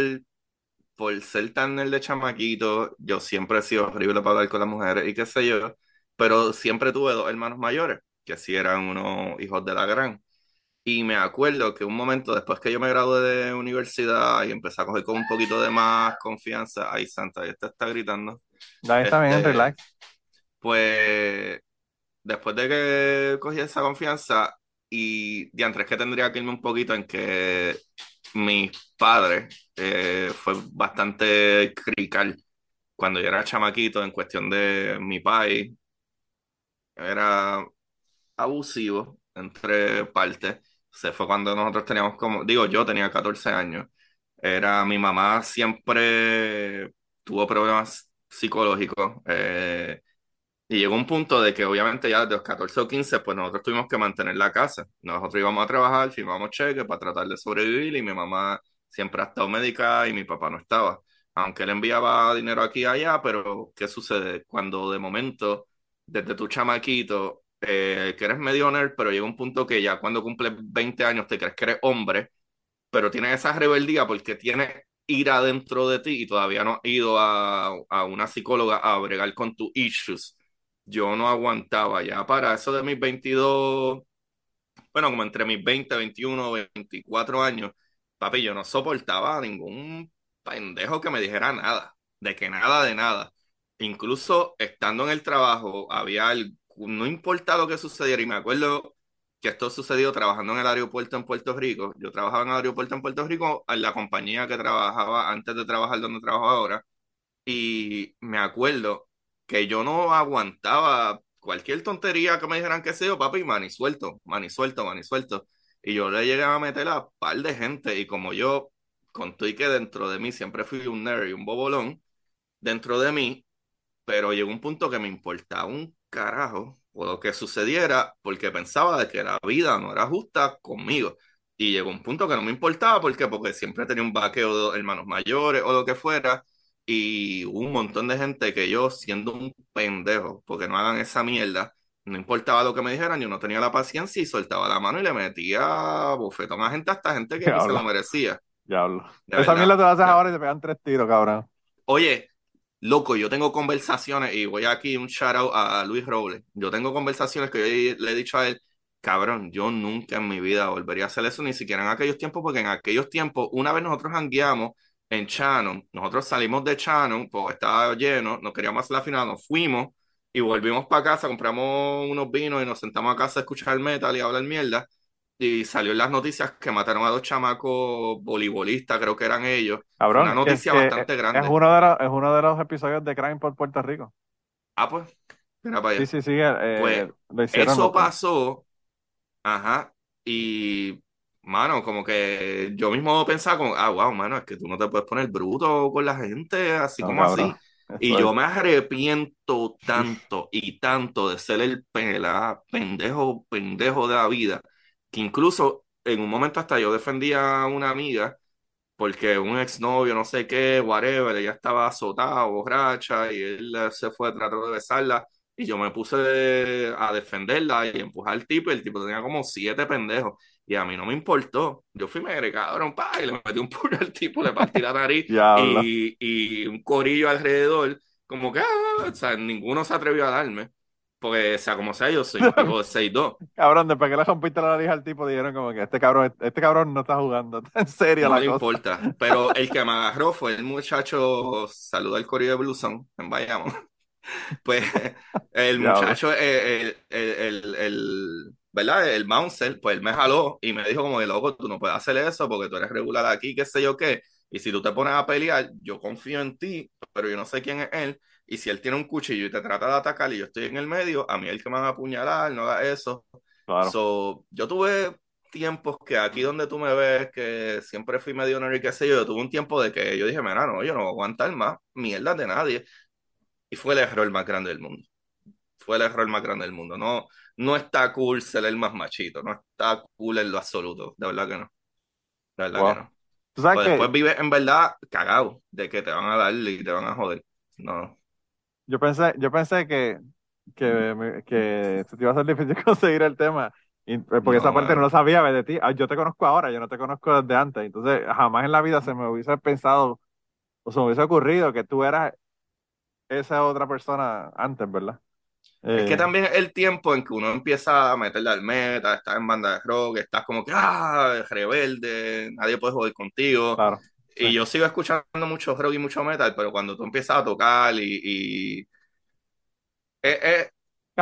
por ser tan el de chamaquito, yo siempre he sido horrible para hablar con las mujeres y qué sé yo, pero siempre tuve dos hermanos mayores, que sí eran unos hijos de la gran. Y me acuerdo que un momento después que yo me gradué de universidad y empecé a coger con un poquito de más confianza, ay Santa, este está gritando, Ahí está bien, Este, relax. pues después de que cogí esa confianza y de antes que tendría que irme un poquito en que mis padres eh, fue bastante crical cuando yo era chamaquito en cuestión de mi país era abusivo entre partes. Se fue cuando nosotros teníamos como digo yo tenía 14 años. Era mi mamá siempre tuvo problemas psicológicos eh, y llegó un punto de que obviamente ya de los 14 o 15, pues nosotros tuvimos que mantener la casa. Nosotros íbamos a trabajar, firmamos cheques para tratar de sobrevivir y mi mamá siempre ha estado médica y mi papá no estaba. Aunque él enviaba dinero aquí y allá, pero ¿qué sucede? Cuando de momento, desde tu chamaquito, eh, que eres medio nerd, pero llega un punto que ya cuando cumples 20 años te crees que eres hombre, pero tienes esa rebeldía porque tienes ira dentro de ti y todavía no has ido a, a una psicóloga a bregar con tus issues yo no aguantaba ya para eso de mis 22, bueno, como entre mis 20, 21, 24 años, papi, yo no soportaba ningún pendejo que me dijera nada, de que nada de nada. Incluso estando en el trabajo, había, algo- no importa lo que sucediera, y me acuerdo que esto sucedió trabajando en el aeropuerto en Puerto Rico. Yo trabajaba en el aeropuerto en Puerto Rico, en la compañía que trabajaba antes de trabajar donde trabajo ahora. Y me acuerdo que yo no aguantaba cualquier tontería que me dijeran que sea, papi, mani suelto, mani suelto, mani suelto. Y yo le llegué a meter a par de gente y como yo conté que dentro de mí siempre fui un nerd y un bobolón, dentro de mí, pero llegó un punto que me importaba un carajo o lo que sucediera porque pensaba de que la vida no era justa conmigo. Y llegó un punto que no me importaba, ¿por qué? Porque siempre tenía un vaqueo de hermanos mayores o lo que fuera, y un montón de gente que yo, siendo un pendejo, porque no hagan esa mierda, no importaba lo que me dijeran, yo no tenía la paciencia y soltaba la mano y le metía bofetón a gente, hasta gente que se lo merecía. Diablo. De Esa verdad. mierda te la haces ahora y te pegan tres tiros, cabrón. Oye, loco, yo tengo conversaciones y voy aquí un shout out a Luis Robles. Yo tengo conversaciones que yo le he dicho a él, cabrón, yo nunca en mi vida volvería a hacer eso, ni siquiera en aquellos tiempos, porque en aquellos tiempos, una vez nosotros hangueamos en Shannon, nosotros salimos de Shannon, pues estaba lleno, no queríamos hacer la final, nos fuimos y volvimos para casa, compramos unos vinos y nos sentamos a casa a escuchar metal y a hablar mierda. Y salió en las noticias que mataron a dos chamacos voleibolistas, creo que eran ellos. Cabrón, Una noticia bastante grande. Es uno, de los, es uno de los episodios de Crime por Puerto Rico. Ah, pues, mira para allá. Sí, sí, sí. eh, Pues. Eso loco. pasó, ajá, y, mano, como que yo mismo pensaba como, ah, wow, mano, es que tú no te puedes poner bruto con la gente, así No, como cabrón. así. Y yo me arrepiento tanto y tanto de ser el pendejo, pendejo de la vida, que incluso en un momento hasta yo defendía a una amiga porque un exnovio, no sé qué, whatever, ella estaba azotada, borracha, y él se fue, trató de besarla, y yo me puse a defenderla y empujar al tipo, y el tipo tenía como siete pendejos, y a mí no me importó. Yo fui megre, cabrón, pa, y le metí un puño al tipo, le partí la nariz, y, y un corillo alrededor, como que, ah, o sea, ninguno se atrevió a darme, porque, o sea, como sea, yo soy un tipo de 6'2". Cabrón, después que le rompiste la nariz al tipo, dijeron como que este cabrón, este cabrón no está jugando. Está en serio No la le cosa. importa. Pero el que me agarró fue el muchacho, saluda al Corillo de Bluson en Bayamón. Pues el muchacho, eh, el, el, el, ¿verdad? El bouncer, pues él me jaló y me dijo como de loco, tú no puedes hacer eso porque tú eres regular aquí, qué sé yo qué. Y si tú te pones a pelear, yo confío en ti, pero yo no sé quién es él. Y si él tiene un cuchillo y te trata de atacar y yo estoy en el medio, a mí es el que me va a apuñalar, no haga eso. Claro. So, yo tuve tiempos que aquí donde tú me ves, que siempre fui medio honor y qué sé yo, yo tuve un tiempo de que yo dije, mira, no, yo no voy a aguantar más mierdas de nadie. Y fue el error más grande del mundo. Fue el error más grande del mundo. No, no está cool ser el más machito, no está cool en lo absoluto, de verdad que no. De verdad Wow. que no. Tú sabes Pues que después vives en verdad cagado de que te van a dar y te van a joder. No. yo pensé, yo pensé que, que, se te iba a ser difícil conseguir el tema. y- eh, porque No, esa parte no lo sabía de ti. Ah, yo te conozco ahora, yo no te conozco desde antes. Entonces, jamás en la vida se me hubiese pensado o se me hubiese ocurrido que tú eras esa otra persona antes, ¿verdad? Es que Eh, también el tiempo en que uno empieza a meterle al meta, estás en banda de rock, estás como que, ah, rebelde, nadie puede joder contigo. Claro. Y Sí. yo sigo escuchando mucho rock y mucho metal, pero cuando tú empiezas a tocar y... y eh, eh,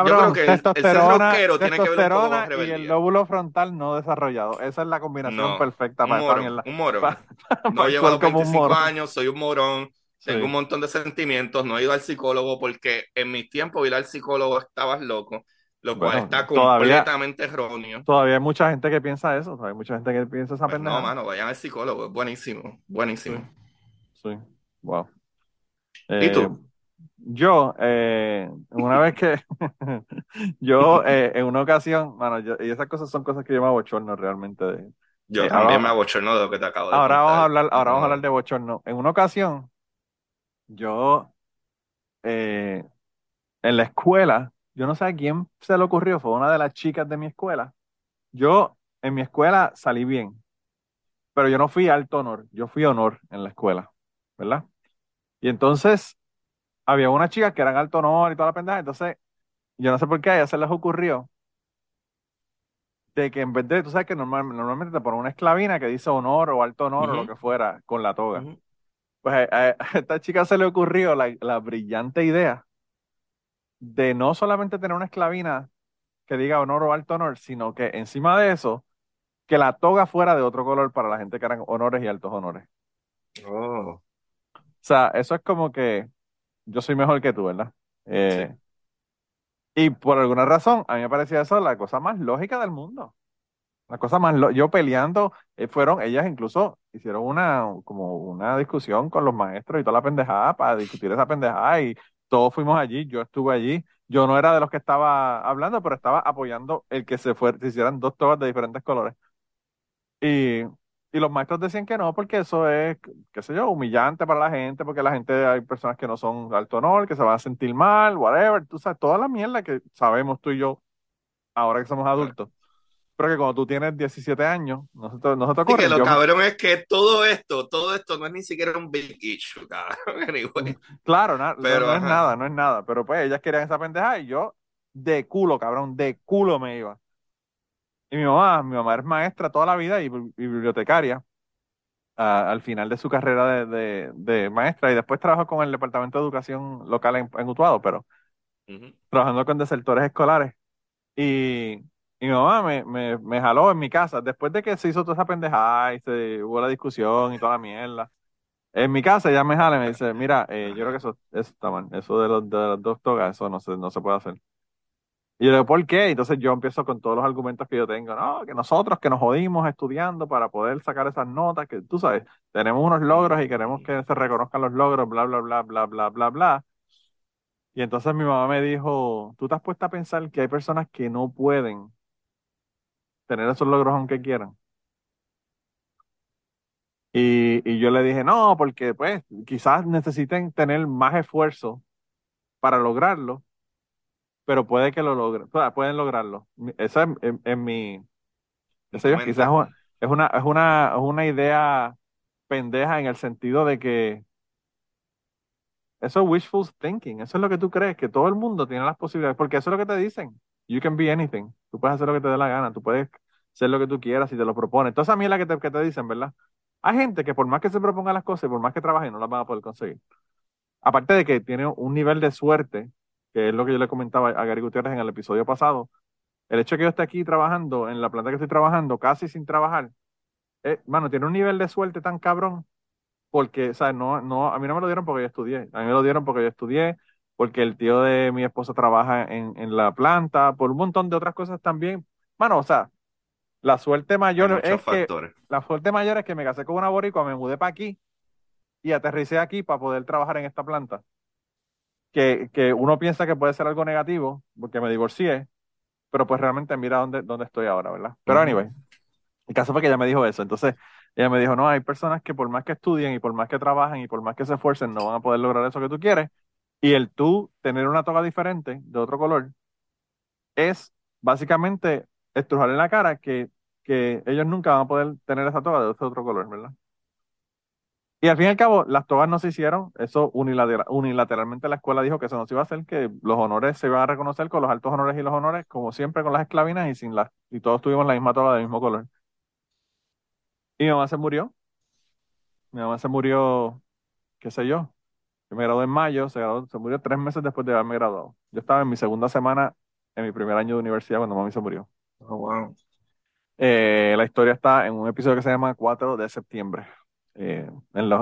yo creo Cabrón, que el, el ser testosterona, rockero tiene que ver un con testosterona y el lóbulo frontal no desarrollado. Esa es la combinación No, perfecta un para un morón. Pa- No para llego a actuar los como un 25 morón. años, soy un morón, tengo un montón de sentimientos, no he ido al psicólogo porque en mis tiempos ir al psicólogo estabas loco, lo cual Bueno, está todavía, completamente erróneo. todavía hay mucha gente que piensa eso. todavía hay mucha gente que piensa esa Pues no, mano, vayan al psicólogo, es buenísimo, buenísimo. sí. Wow. ¿Y Eh, tú? yo, eh, una vez que yo, eh, en una ocasión, mano, yo- y esas cosas son cosas que yo me abochorno realmente de. Yo eh, también me abochorno de lo que te acabo de ahora vamos a hablar, ahora vamos a hablar de bochorno. En una ocasión, yo, eh, en la escuela, yo no sé a quién se le ocurrió, fue una de las chicas de mi escuela. Yo, en mi escuela, salí bien, pero yo no fui alto honor, yo fui honor en la escuela, ¿verdad? Y entonces, había una chica que eran alto honor y toda la pendeja, entonces, yo no sé por qué a ella se les ocurrió de que en vez de, tú sabes que normal- normalmente te ponen una esclavina que dice honor o alto honor o lo que fuera con la toga. Pues a, esta chica se le ocurrió la, la brillante idea de no solamente tener una esclavina que diga honor o alto honor, sino que encima de eso, que la toga fuera de otro color para la gente que eran honores y altos honores. Oh, O sea, eso es como que yo soy mejor que tú, ¿verdad? sí. Eh, y por alguna razón, a mí me parecía eso la cosa más lógica del mundo. La cosa más, yo peleando, eh, fueron, ellas incluso hicieron una, como una discusión con los maestros y toda la pendejada para discutir esa pendejada y todos fuimos allí, yo estuve allí, yo no era de los que estaba hablando, pero estaba apoyando el que se fue, se hicieran dos togas de diferentes colores. Y, y los maestros decían que no, porque eso es, qué sé yo, humillante para la gente, porque la gente, hay personas que no son de alto honor, que se van a sentir mal, whatever, tú sabes, toda la mierda que sabemos tú y yo ahora que somos adultos. Pero que cuando tú tienes 17 años, no se te, no se te Sí, ocurre. que lo Yo- cabrón es que todo esto, todo esto no es ni siquiera un big issue, cabrón. Anyway. Claro, na- no- Pero, no, es ajá. nada, no es nada. Pero pues ellas querían esa pendeja y yo de culo, cabrón, de culo me iba. Y mi mamá, mi mamá es maestra toda la vida y, y bibliotecaria al final de su carrera de, de- de maestra y después trabajó con el Departamento de Educación local en, en Utuado, pero Ujú. trabajando con desertores escolares. Y, y mi mamá me, me, me jaló en mi casa después de que se hizo toda esa pendejada y se hubo la discusión y toda la mierda. En mi casa ella me jala y me dice, mira, eh, yo creo que eso, está mal, eso de, los, de las dos togas, eso no se, no se puede hacer. Y yo le digo, ¿por qué? Entonces yo empiezo con todos los argumentos que yo tengo, no, que nosotros que nos jodimos estudiando para poder sacar esas notas, que tú sabes, tenemos unos logros y queremos que se reconozcan los logros, bla, bla, bla, bla, bla, bla, bla. Y entonces mi mamá me dijo, ¿tú te has puesto a pensar que hay personas que no pueden tener esos logros aunque quieran? Y, y yo le dije, no, porque pues quizás necesiten tener más esfuerzo para lograrlo, pero puede que lo logren, o sea, pueden lograrlo. Esa es, es- es mi, quizás es una, es una, es una, es una idea pendeja en el sentido de que eso es wishful thinking, eso es lo que tú crees, que todo el mundo tiene las posibilidades, porque eso es lo que te dicen. You can be anything. Tú puedes hacer lo que te dé la gana, tú puedes ser lo que tú quieras si te lo propones. Toda esa mierda que te, que te dicen, ¿verdad? Hay gente que por más que se proponga las cosas por más que trabaje, no las van a poder conseguir. Aparte de que tiene un nivel de suerte, que es lo que yo le comentaba a Gary Gutiérrez en el episodio pasado, el hecho de que yo esté aquí trabajando, en la planta que estoy trabajando, casi sin trabajar, eh, mano, tiene un nivel de suerte tan cabrón, porque, ¿sabes? No, no, a mí no me lo dieron porque yo estudié, a mí me lo dieron porque yo estudié, porque el tío de mi esposa trabaja en, en la planta, por un montón de otras cosas también. Mano, o sea, la suerte mayor es que, la suerte mayor es que me casé con una boricua, me mudé para aquí y aterricé aquí para poder trabajar en esta planta. Que, que uno piensa que puede ser algo negativo, porque me divorcié, pero pues realmente mira dónde, dónde estoy ahora, ¿verdad? Pero anyway, el caso fue que ella me dijo eso. Entonces, ella me dijo, no, hay personas que por más que estudien y por más que trabajen y por más que se esfuercen, no van a poder lograr eso que tú quieres. Y el tú tener una toga diferente, de otro color, es básicamente estrujarle en la cara que, que ellos nunca van a poder tener esa toga de otro color, ¿verdad? Y al fin y al cabo, las togas no se hicieron, eso unilateral- unilateralmente la escuela dijo que eso no se iba a hacer, que los honores se iban a reconocer con los altos honores y los honores, como siempre con las esclavinas y sin las, y todos tuvimos la misma toga del mismo color. Y mi mamá se murió, mi mamá se murió, qué sé yo, yo me gradué en mayo, se, graduó- se murió tres meses después de haberme graduado. Yo estaba en mi segunda semana, en mi primer año de universidad cuando mami se murió. Oh, wow. Eh, la historia está en un episodio que se llama 4 de septiembre, eh, en,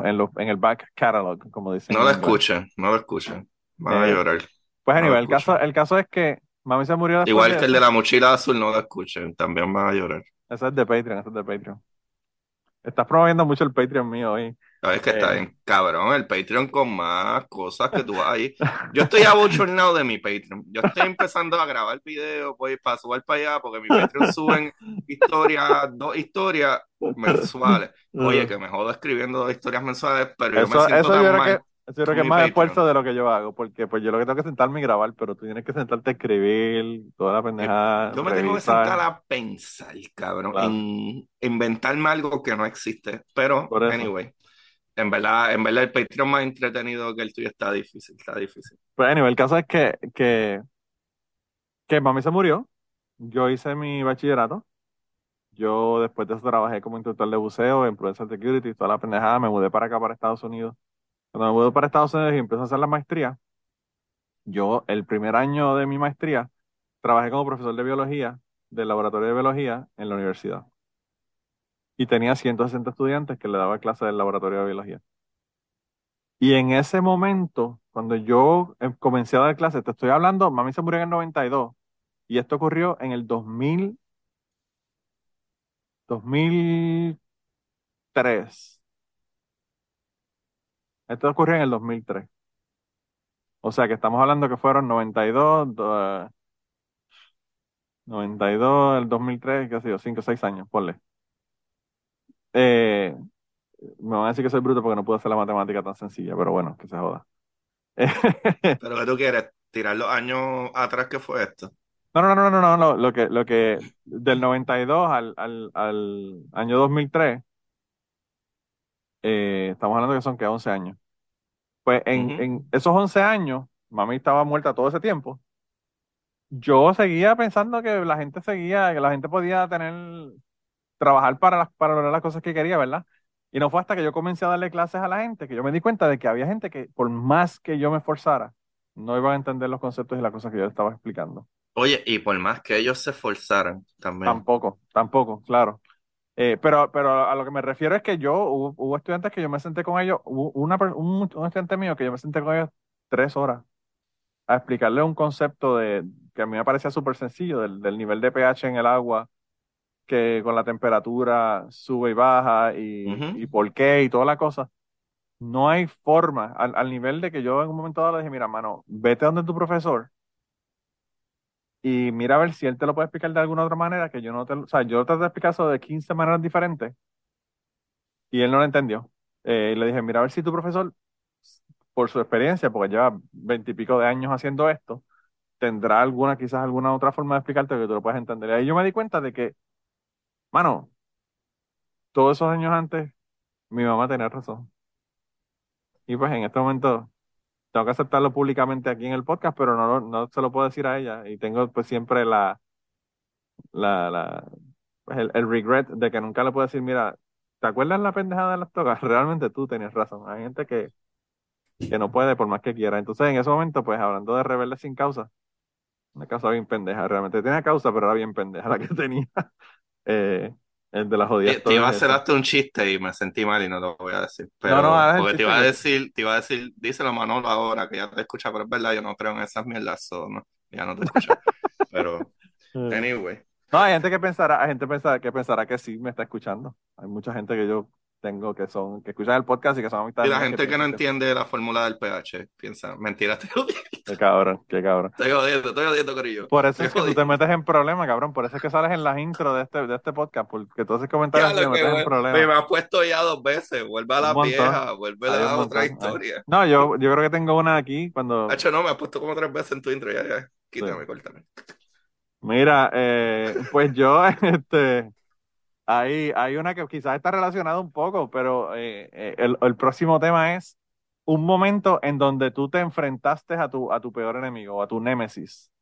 el back catalog, como dicen. No inglés. escuchen, no lo escuchen. Van a Eh, llorar. Pues No lo el caso, escucho. el caso es que mami se murió Igual que el de la mochila azul, no lo escuchen. También van a llorar. Eso es de Patreon, eso es de Patreon. Estás promoviendo mucho el Patreon mío hoy. Sabes que está Eh, bien, cabrón, el Patreon con más cosas que tú vas ahí. Yo estoy abochornado de mi Patreon. Yo estoy empezando a grabar videos pues, para subir para allá, porque mi Patreon suben historias, dos historias mensuales. Oye, que me jodo escribiendo dos historias mensuales, pero yo me Eso, siento eso yo tan creo que, mal eso yo creo que es más Patreon. esfuerzo de lo que yo hago, porque pues yo lo que tengo que sentarme y grabar, pero tú tienes que sentarte a escribir toda la pendejada, yo me tengo que sentar revisar. a pensar, cabrón, Claro, en inventarme algo que no existe. Pero, eso. anyway, en verdad, en verdad el Patreon más entretenido que el tuyo está difícil, está difícil. Pues anyway, el caso es que, que, que mami se murió. Yo hice mi bachillerato. Yo después de eso trabajé como instructor de buceo en Prudential Security, toda la pendejada. Me mudé para acá, para Estados Unidos. Cuando me mudé para Estados Unidos y empecé a hacer la maestría, yo el primer año de mi maestría trabajé como profesor de biología del laboratorio de biología en la universidad. Y tenía 160 estudiantes que le daba clases del laboratorio de biología. Y en ese momento, cuando yo eh, comencé a dar clases, te estoy hablando, mami se murió en el 92 y esto ocurrió en el 2000, 2003. Esto ocurrió en el 2003. O sea que estamos hablando que fueron 92, do- 92, el 2003, qué sé yo, 5 o 6 años, ponle. Eh, me van a decir que soy bruto porque no puedo hacer la matemática tan sencilla, pero bueno, que se joda. ¿Pero qué tú quieres? ¿Tirar los años atrás que fue esto? No, no, no, no, no, no, lo que, lo que del 92 al, al, al año 2003, eh, estamos hablando que son que 11 años. Pues en, en esos 11 años, mami estaba muerta todo ese tiempo. Yo seguía pensando que la gente seguía, que la gente podía tener, trabajar para, las, para lograr las cosas que quería, ¿verdad? Y no fue hasta que yo comencé a darle clases a la gente que yo me di cuenta de que había gente que por más que yo me esforzara, no iban a entender los conceptos y las cosas que yo les estaba explicando. Oye, y por más que ellos se esforzaran también. Tampoco, tampoco, claro. Eh, pero, pero a lo que me refiero es que yo, hubo, hubo estudiantes que yo me senté con ellos, hubo una, un, un estudiante mío que yo me senté con ellos tres horas a explicarle un concepto de, que a mí me parecía súper sencillo, del, del nivel de pH en el agua, que con la temperatura sube y baja y, Ujú. y por qué y toda la cosa. No hay forma, al, al nivel de que yo en un momento dado le dije, mira, mano, vete donde tu profesor y mira a ver si él te lo puede explicar de alguna otra manera que yo no te lo, o sea, yo traté de explicar eso de 15 maneras diferentes y él no lo entendió. Eh, y le dije, mira a ver si tu profesor, por su experiencia, porque lleva veintipico de años haciendo esto, tendrá alguna, quizás alguna otra forma de explicarte que tú lo puedas entender. Y ahí yo me di cuenta de que, mano, todos esos años antes, mi mamá tenía razón. Y pues en este momento tengo que aceptarlo públicamente aquí en el podcast, pero no, no se lo puedo decir a ella. Y tengo pues siempre la, la, la, pues, el, el regret de que nunca le puedo decir, mira, ¿te acuerdas la pendejada de las tocas? Realmente tú tenías razón. Hay gente que, que no puede por más que quiera. Entonces en ese momento, pues hablando de rebelde sin causa, una causa bien pendeja, realmente tenía causa, pero era bien pendeja la que tenía. Eh, el de las jodidas Te, te iba a hacer hasta un chiste y me sentí mal y no lo voy a decir. Pero, no, porque te iba a que- decir, te iba a decir, díselo a Manolo ahora, que ya te escucha, pero es verdad, yo no creo en esas mierdas, so, no, ya no te escucha. Pero, Eh, anyway. No, hay gente que pensará, hay gente pensará, que pensará que sí me está escuchando. Hay mucha gente que yo tengo que son, que escuchan el podcast y que son Y amistades la mías gente que no entiende la fórmula del pH, piensa, mentira, estoy jodiendo, Qué cabrón, qué cabrón. estoy jodiendo, estoy jodiendo, Corillo. Por eso es que tú te metes en problemas, cabrón. Por eso es que sales en las intros de este, de este podcast, porque tú haces comentarios Ya y te metes en me, me problemas. has puesto ya dos veces, vuelve a la vieja, vuelve a otra montón. Hay- historia. No, yo, yo creo que tengo una aquí cuando. Hacho, no, me has puesto como tres veces en tu intro, ya, ya, quítame, Sí. córtame. Mira, eh, pues yo, este, hay, hay una que quizás está relacionada un poco, pero eh, eh, el, el próximo tema es un momento en donde tú te enfrentaste a tu, a tu peor enemigo a tu némesis.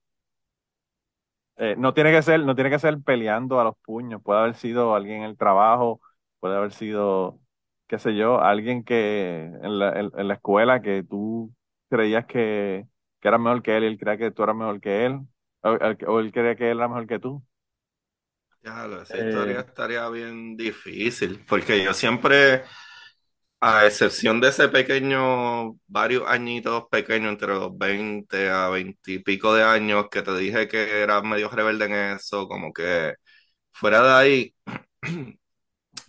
Eh, no tiene que ser, no tiene que ser peleando a los puños, puede haber sido alguien en el trabajo, puede haber sido, qué sé yo, alguien que en la, en, la escuela que tú creías que, que era mejor que él y él creía que tú eras mejor que él, o- o él creía que él era mejor que tú. Lo- esa Eh, historia estaría bien difícil, porque yo siempre, a excepción de ese pequeño, varios añitos pequeños, entre los 20 a 20 y pico de años, que te dije que era medio rebelde en eso, como que fuera de ahí,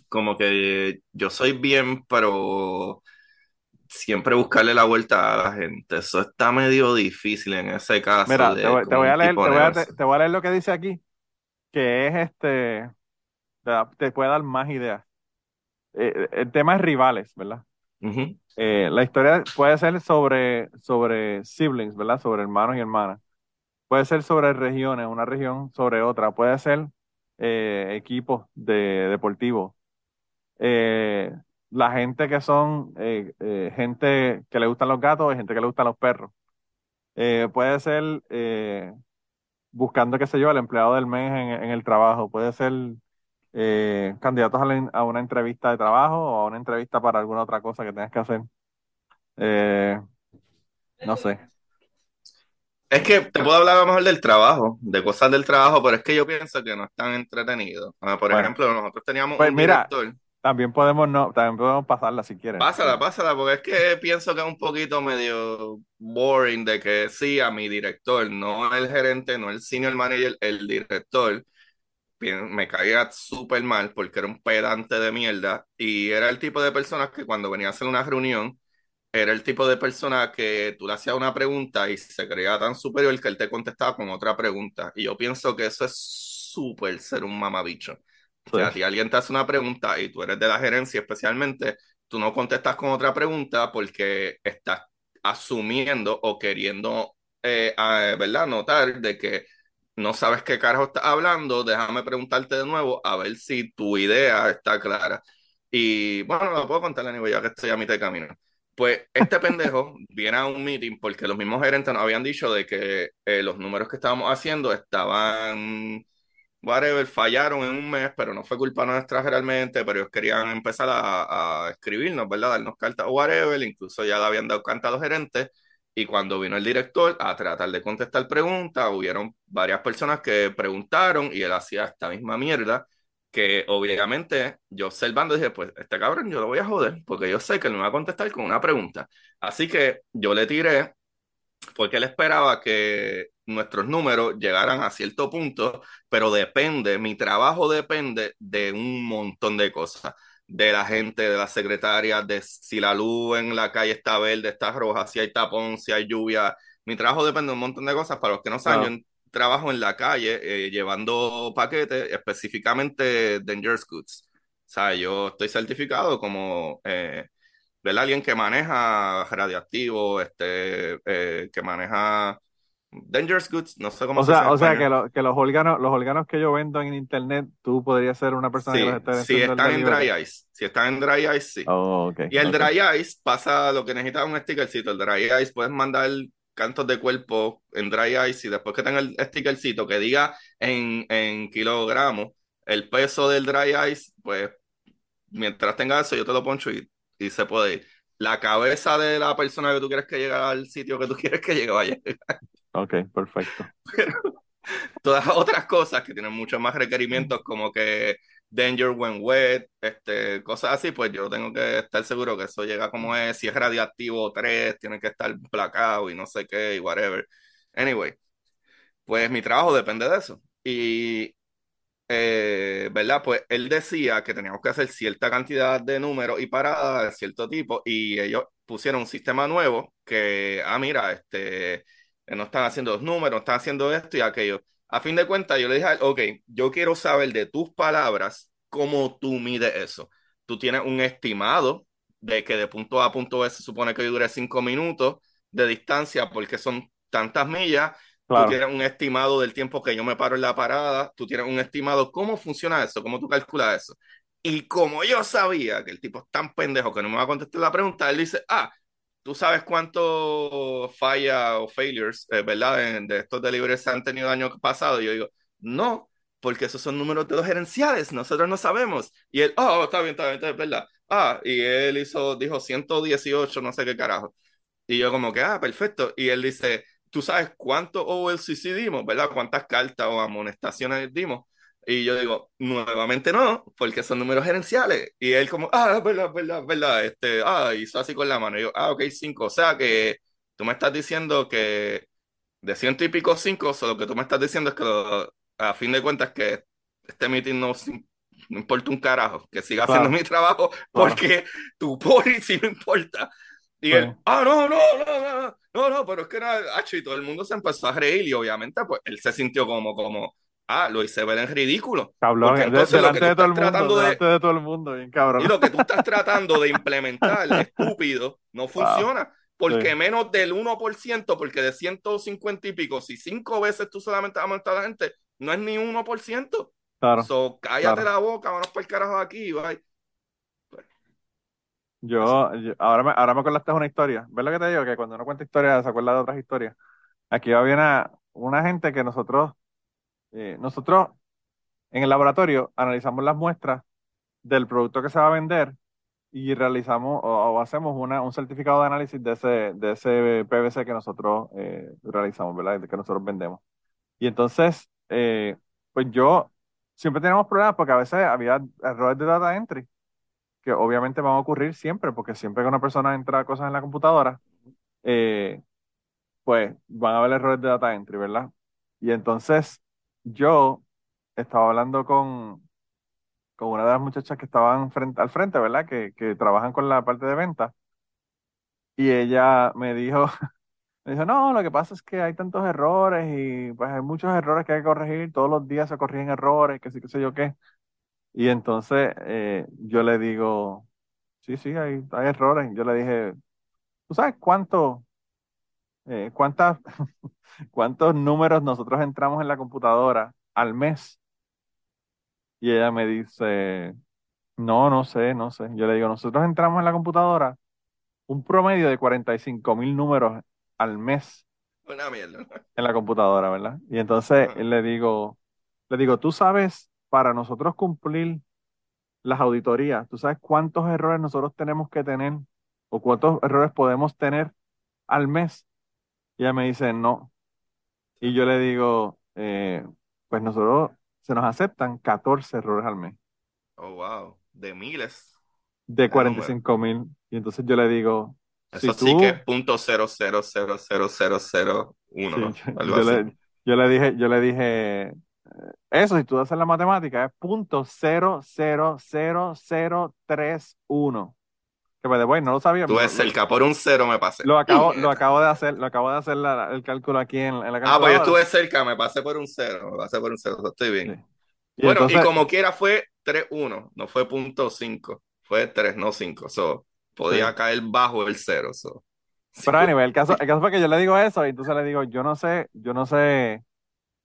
como que yo soy bien, pero siempre buscarle la vuelta a la gente. Eso está medio difícil en ese caso Mira, te voy, te voy leer, voy a, te voy a leer lo que dice aquí, que es este, te, da- te puede dar más ideas. Eh, el tema es rivales, ¿verdad? Ujú. Eh, la historia puede ser sobre, sobre siblings, ¿verdad? Sobre hermanos y hermanas. Puede ser sobre regiones, una región sobre otra. Puede ser eh, equipos de, deportivos. Eh, la gente que son eh, eh, gente que le gustan los gatos y gente que le gustan los perros. Eh, puede ser eh, buscando, qué sé yo, al empleado del mes en, en el trabajo. Puede ser eh, candidatos a, la- a una entrevista de trabajo o a una entrevista para alguna otra cosa que tengas que hacer. Eh, no sé. Es que te puedo hablar a lo mejor del trabajo, de cosas del trabajo, pero es que yo pienso que no es tan entretenido. Ah, por Bueno, ejemplo, nosotros teníamos pues un mira, director. También podemos no, también podemos pasarla si quieres. Pásala, pásala, porque es que pienso que es un poquito medio boring de que sí, a mi director, no el gerente, no el senior manager, el director, me caía súper mal porque era un pedante de mierda y era el tipo de personas que cuando venía a hacer una reunión, era el tipo de persona que tú le hacías una pregunta y se creía tan superior que él te contestaba con otra pregunta. Y yo pienso que eso es súper ser un mamabicho. Si a ti alguien te hace una pregunta y tú eres de la gerencia especialmente, tú no contestas con otra pregunta porque estás asumiendo o queriendo, eh, ¿verdad? Notar de que no sabes qué carajo estás hablando, déjame preguntarte de nuevo a ver si tu idea está clara. Y bueno, lo puedo contar, nivel ya que estoy a mitad de camino. Pues este pendejo viene a un meeting porque los mismos gerentes nos habían dicho de que eh, los números que estábamos haciendo estaban, whatever, fallaron en un mes, pero no fue culpa nuestra realmente, pero ellos querían empezar a, a escribirnos, ¿verdad? Darnos cartas o whatever, incluso ya le habían dado cartas a los gerentes. Y cuando vino el director a tratar de contestar preguntas, hubieron varias personas que preguntaron y él hacía esta misma mierda que obviamente yo observando dije, pues este cabrón yo lo voy a joder porque yo sé que él me va a contestar con una pregunta. Así que yo le tiré porque él esperaba que nuestros números llegaran a cierto punto, pero depende, mi trabajo depende de un montón de cosas, de la gente, de las secretarias, de si la luz en la calle está verde, está roja, si hay tapón, si hay lluvia. Mi trabajo depende de un montón de cosas. Para los que no saben, trabajo en la calle eh, llevando paquetes, específicamente Dangerous Goods. O sea, yo estoy certificado como eh, alguien que maneja radiactivo, este, eh, que maneja Dangerous Goods, no sé cómo o se sea, O sea, que, que, los órganos, los órganos que yo vendo en internet, tú podrías ser una persona que los esté Si están en Dry Ice, si están en Dry Ice, sí. Oh, okay, y el Dry Ice pasa lo que necesita un stickercito. El Dry Ice puedes mandar cantos de cuerpo en dry ice y después que tenga el stickercito que diga en, en kilogramos el peso del dry ice, pues mientras tenga eso yo te lo poncho y, y se puede ir. La cabeza de la persona que tú quieres que llegue al sitio que tú quieres que llegue vaya. Ok, perfecto. todas otras cosas que tienen muchos más requerimientos como que danger when wet, este, cosas así, pues yo tengo que estar seguro que eso llega como es, si es radiactivo 3, tiene que estar placado y no sé qué, y whatever. Anyway, pues mi trabajo depende de eso. Y, eh, ¿verdad? Pues él decía que teníamos que hacer cierta cantidad de números y paradas de cierto tipo, y ellos pusieron un sistema nuevo que, ah, mira, este, no están haciendo los números, están haciendo esto y aquello a fin de cuentas, yo le dije, ok, yo quiero saber de tus palabras cómo tú mides eso. Tú tienes un estimado de que de punto A a punto B se supone que dure cinco minutos de distancia porque son tantas millas. Tú tienes un estimado del tiempo que yo me paro en la parada. Tú tienes un estimado. ¿Cómo funciona eso? ¿Cómo tú calculas eso? Y como yo sabía que el tipo es tan pendejo que no me va a contestar la pregunta, él dice, ah, ¿Tú sabes cuánto falla o failures, eh, verdad, de estos deliveries han tenido el año pasado? Y yo digo, no, porque esos son números de los gerenciales, nosotros no sabemos. Y él, oh, está bien, está bien, es verdad. Ah, y él hizo, dijo 118, no sé qué carajo. Y yo como que, ah, perfecto. Y él dice, ¿tú sabes cuánto OLCC dimos, verdad? ¿Cuántas cartas o amonestaciones dimos? Y yo digo, nuevamente no, porque son números gerenciales. Y él como, ah, verdad, verdad, verdad, este, ah, hizo así con la mano. Y yo, ah, ok, cinco. O sea que tú me estás diciendo que de ciento y pico cinco, o lo que tú me estás diciendo es que a fin de cuentas que este meeting no, no importa un carajo, que siga haciendo mi trabajo, porque tu poli sí me importa. Y él, ah, no, no, no, no, no, no, pero es que era, y todo el mundo se empezó a reír y obviamente pues él se sintió como, como, ah, lo hice ver en ridículo. Cabrón, delante, de todo, el mundo, de, de todo el mundo, bien cabrón. Y lo que tú estás tratando de implementar, estúpido, no funciona. Porque menos del 1%, porque de 150 y pico, si cinco veces tú solamente vas a la gente, no es ni 1%. Claro. So, cállate la boca, vamos para el carajo aquí, bye. Yo, ahora, me, ahora me acordaste de una historia. ¿Ves lo que te digo? Que cuando uno cuenta historias, se acuerda de otras historias. Aquí había una, una gente que nosotros eh, nosotros en el laboratorio analizamos las muestras del producto que se va a vender y realizamos o, hacemos una, un certificado de análisis de ese, de ese PVC que nosotros eh, realizamos, ¿verdad? Que nosotros vendemos. Y entonces, eh, pues yo siempre tenemos problemas porque a veces había errores de data entry que obviamente van a ocurrir siempre porque siempre que una persona entra cosas en la computadora, pues van a haber errores de data entry, ¿verdad? Y entonces yo estaba hablando con, con una de las muchachas que estaban frente, al frente, ¿verdad? Que, que trabajan con la parte de venta. Y ella me dijo, me dijo, no, lo que pasa es que hay tantos errores y pues hay muchos errores que hay que corregir, todos los días se corrigen errores, que sí, qué sé yo qué. Y entonces eh, yo le digo, sí, sí, hay, hay errores. Yo le dije, ¿tú sabes cuánto, eh, cuántas, cuántos números nosotros entramos en la computadora al mes? Y ella me dice, no, no sé, no sé. Yo le digo, nosotros entramos en la computadora un promedio de 45 mil números al mes Una mierda. en la computadora, ¿verdad? Y entonces le digo, le digo, tú sabes, para nosotros cumplir las auditorías, ¿tú sabes cuántos errores nosotros tenemos que tener o cuántos errores podemos tener al mes? Y ella me dice, no. Y yo le digo, eh, pues nosotros se nos aceptan 14 errores al mes, Oh, wow. De miles de de números. 45 mil. Y entonces yo le digo, si Eso sí que es punto cero cero cero cero cero cero uno, sí, ¿no? yo, Algo yo así. le, yo le dije, yo le dije, eh, eso, si tú haces la matemática, es punto cero cero cero cero tres uno. Que by the way, no lo sabía, Tú lo- cerca, por un cero me pasé. lo acabo, lo acabo de hacer, lo acabo de hacer la- el cálculo aquí en, en la Ah, pues yo estuve cerca, me pasé por un cero, me pasé por un cero, estoy Sí. bien. Y Bueno, y entonces, como quiera fue 3-1, no fue punto 5, fue 3, no 5. So, podía sí. caer bajo el cero. So. Sí. Pero anyway, el caso, el caso fue que yo le digo eso y entonces le digo, yo no sé, yo no sé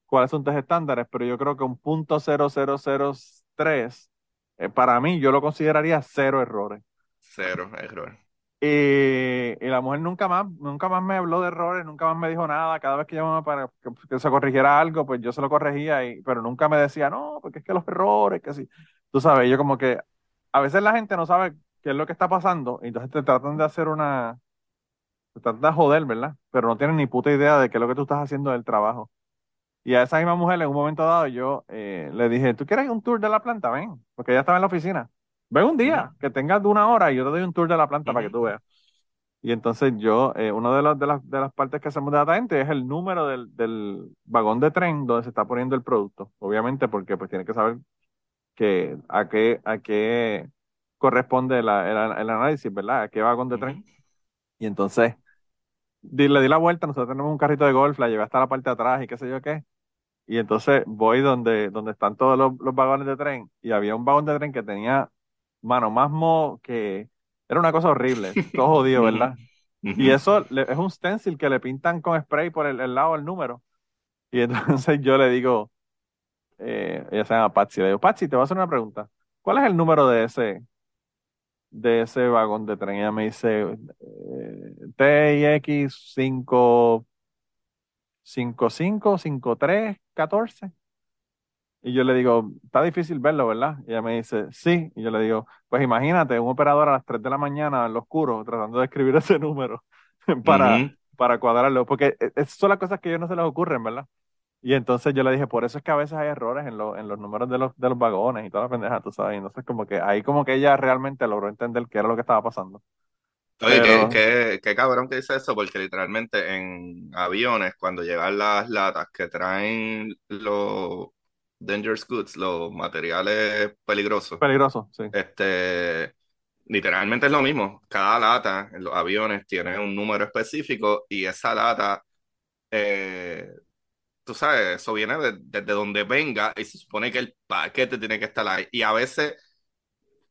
cuáles son tus estándares, pero yo creo que un punto cero cero cero tres, eh, para mí, yo lo consideraría cero errores. Cero error. Y, y la mujer nunca más, nunca más me habló de errores, nunca más me dijo nada. Cada vez que llamaba para que, que se corrigiera algo, pues yo se lo corregía, y, pero nunca me decía, no, porque es que los errores, que sí. Tú sabes, yo como que a veces la gente no sabe qué es lo que está pasando, y entonces te tratan de hacer una, te tratan de joder, ¿verdad? Pero no tienen ni puta idea de qué es lo que tú estás haciendo del trabajo. Y a esa misma mujer, en un momento dado, yo eh, le dije, ¿tú quieres un tour de la planta? Ven, porque ella estaba en la oficina. Ven un día, que tengas de una hora y yo te doy un tour de la planta para que tú veas. Y entonces yo, eh, una de, los- de, las, de las partes que hacemos de Data Entry es el número del, del vagón de tren donde se está poniendo el producto. Obviamente porque pues tiene que saber que, a qué, a qué corresponde la- el, el análisis, ¿verdad? A qué vagón de tren. Y entonces di- le di la vuelta, nosotros tenemos un carrito de golf, la llevé hasta la parte de atrás y qué sé yo qué. Y entonces voy donde, donde están todos los, los vagones de tren y había un vagón de tren que tenía, mano, más mo que... Era una cosa horrible, todo jodido, ¿verdad? Y eso le- es un stencil que le pintan con spray por el, el lado del número. Y entonces yo le digo, eh, ella se llama Patsy, le digo, Patsy, te voy a hacer una pregunta. ¿Cuál es el número de ese, de ese vagón de tren? Ella me dice, eh, TIX 5, 55, 53, 14. Y yo le digo, está difícil verlo, ¿verdad? Y ella me dice, sí. Y yo le digo, pues imagínate, un operador a las 3 de la mañana en lo oscuro tratando de escribir ese número para, para cuadrarlo, porque e- esas son las cosas que a ellos no se les ocurren, ¿verdad? Y entonces yo le dije, por eso es que a veces hay errores en, lo- en los números de los, de los vagones y toda la pendeja, tú sabes. Y entonces como que ahí como que ella realmente logró entender qué era lo que estaba pasando. Oye, qué, qué, qué cabrón que dice eso, porque literalmente en aviones, cuando llegan las latas que traen los dangerous goods, los materiales peligrosos, peligroso, sí. este, literalmente es lo mismo. Cada lata en los aviones tiene un número específico y esa lata, eh, tú sabes, eso viene de- desde donde venga y se supone que el paquete tiene que estar ahí. Y a veces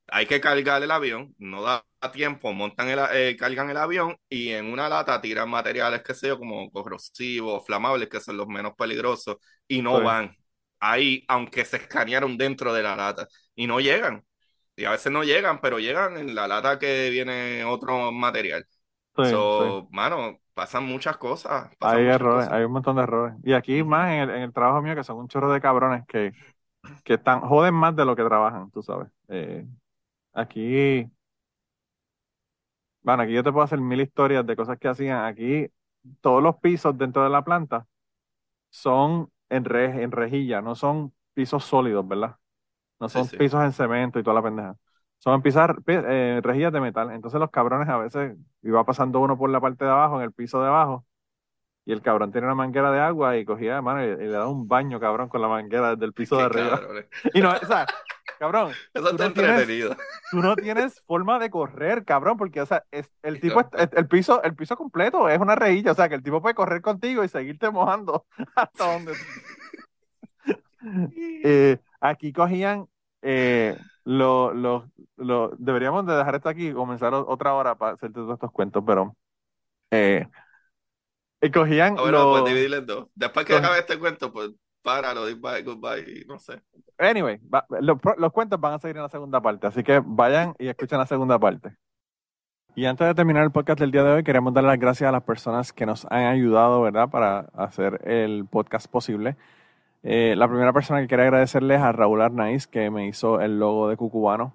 hay que cargar el avión, no da tiempo, montan el, eh, cargan el avión y en una lata tiran materiales, qué sé yo, como corrosivos, flamables, que son los menos peligrosos, y no Sí, van ahí, aunque se escanearon dentro de la lata, y no llegan. Y a veces no llegan, pero llegan en la lata que viene otro material. sí, sí. So, mano, pasan muchas cosas, pasan Hay muchas errores, cosas. hay un montón de errores. Y aquí más en el, en el trabajo mío que son un chorro de cabrones que, que están, joden más de lo que trabajan, tú sabes. Eh, aquí, bueno, aquí yo te puedo hacer mil historias de cosas que hacían. Aquí todos los pisos dentro de la planta son en, re- en rejilla, no son pisos sólidos, ¿verdad? No son sí. pisos en cemento y toda la pendeja. Son pisar, pi- eh, rejillas de metal. Entonces los cabrones a veces iba pasando uno por la parte de abajo, en el piso de abajo, y el cabrón tiene una manguera de agua y cogía, mano, y, y le daba un baño, cabrón, con la manguera desde el piso de arriba. cabrones. Y no, o sea, cabrón, Eso está no tienes, entretenido. tú no tienes forma de correr, cabrón, porque, o sea, es, el tipo, es- el piso, el piso completo es una rejilla, o sea, que el tipo puede correr contigo y seguirte mojando hasta donde. Eh, aquí cogían eh, lo, lo, lo, deberíamos de dejar esto aquí y comenzar otra hora para hacerte todos estos cuentos, pero eh, y cogían bueno, pues dividirle en dos. Después que los- acabe este cuento, pues páralo, goodbye, y no sé. Anyway, va- los, los cuentos van a seguir en la segunda parte, así que vayan y escuchen la segunda parte. Y antes de terminar el podcast del día de hoy, queremos dar las gracias a las personas que nos han ayudado, ¿verdad?, para hacer el podcast posible. Eh, la primera persona que quería agradecerles a Raúl Arnaiz, que me hizo el logo de Cucubano.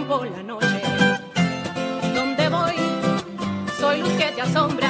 Rompo la noche. Donde voy, soy luz que te asombra.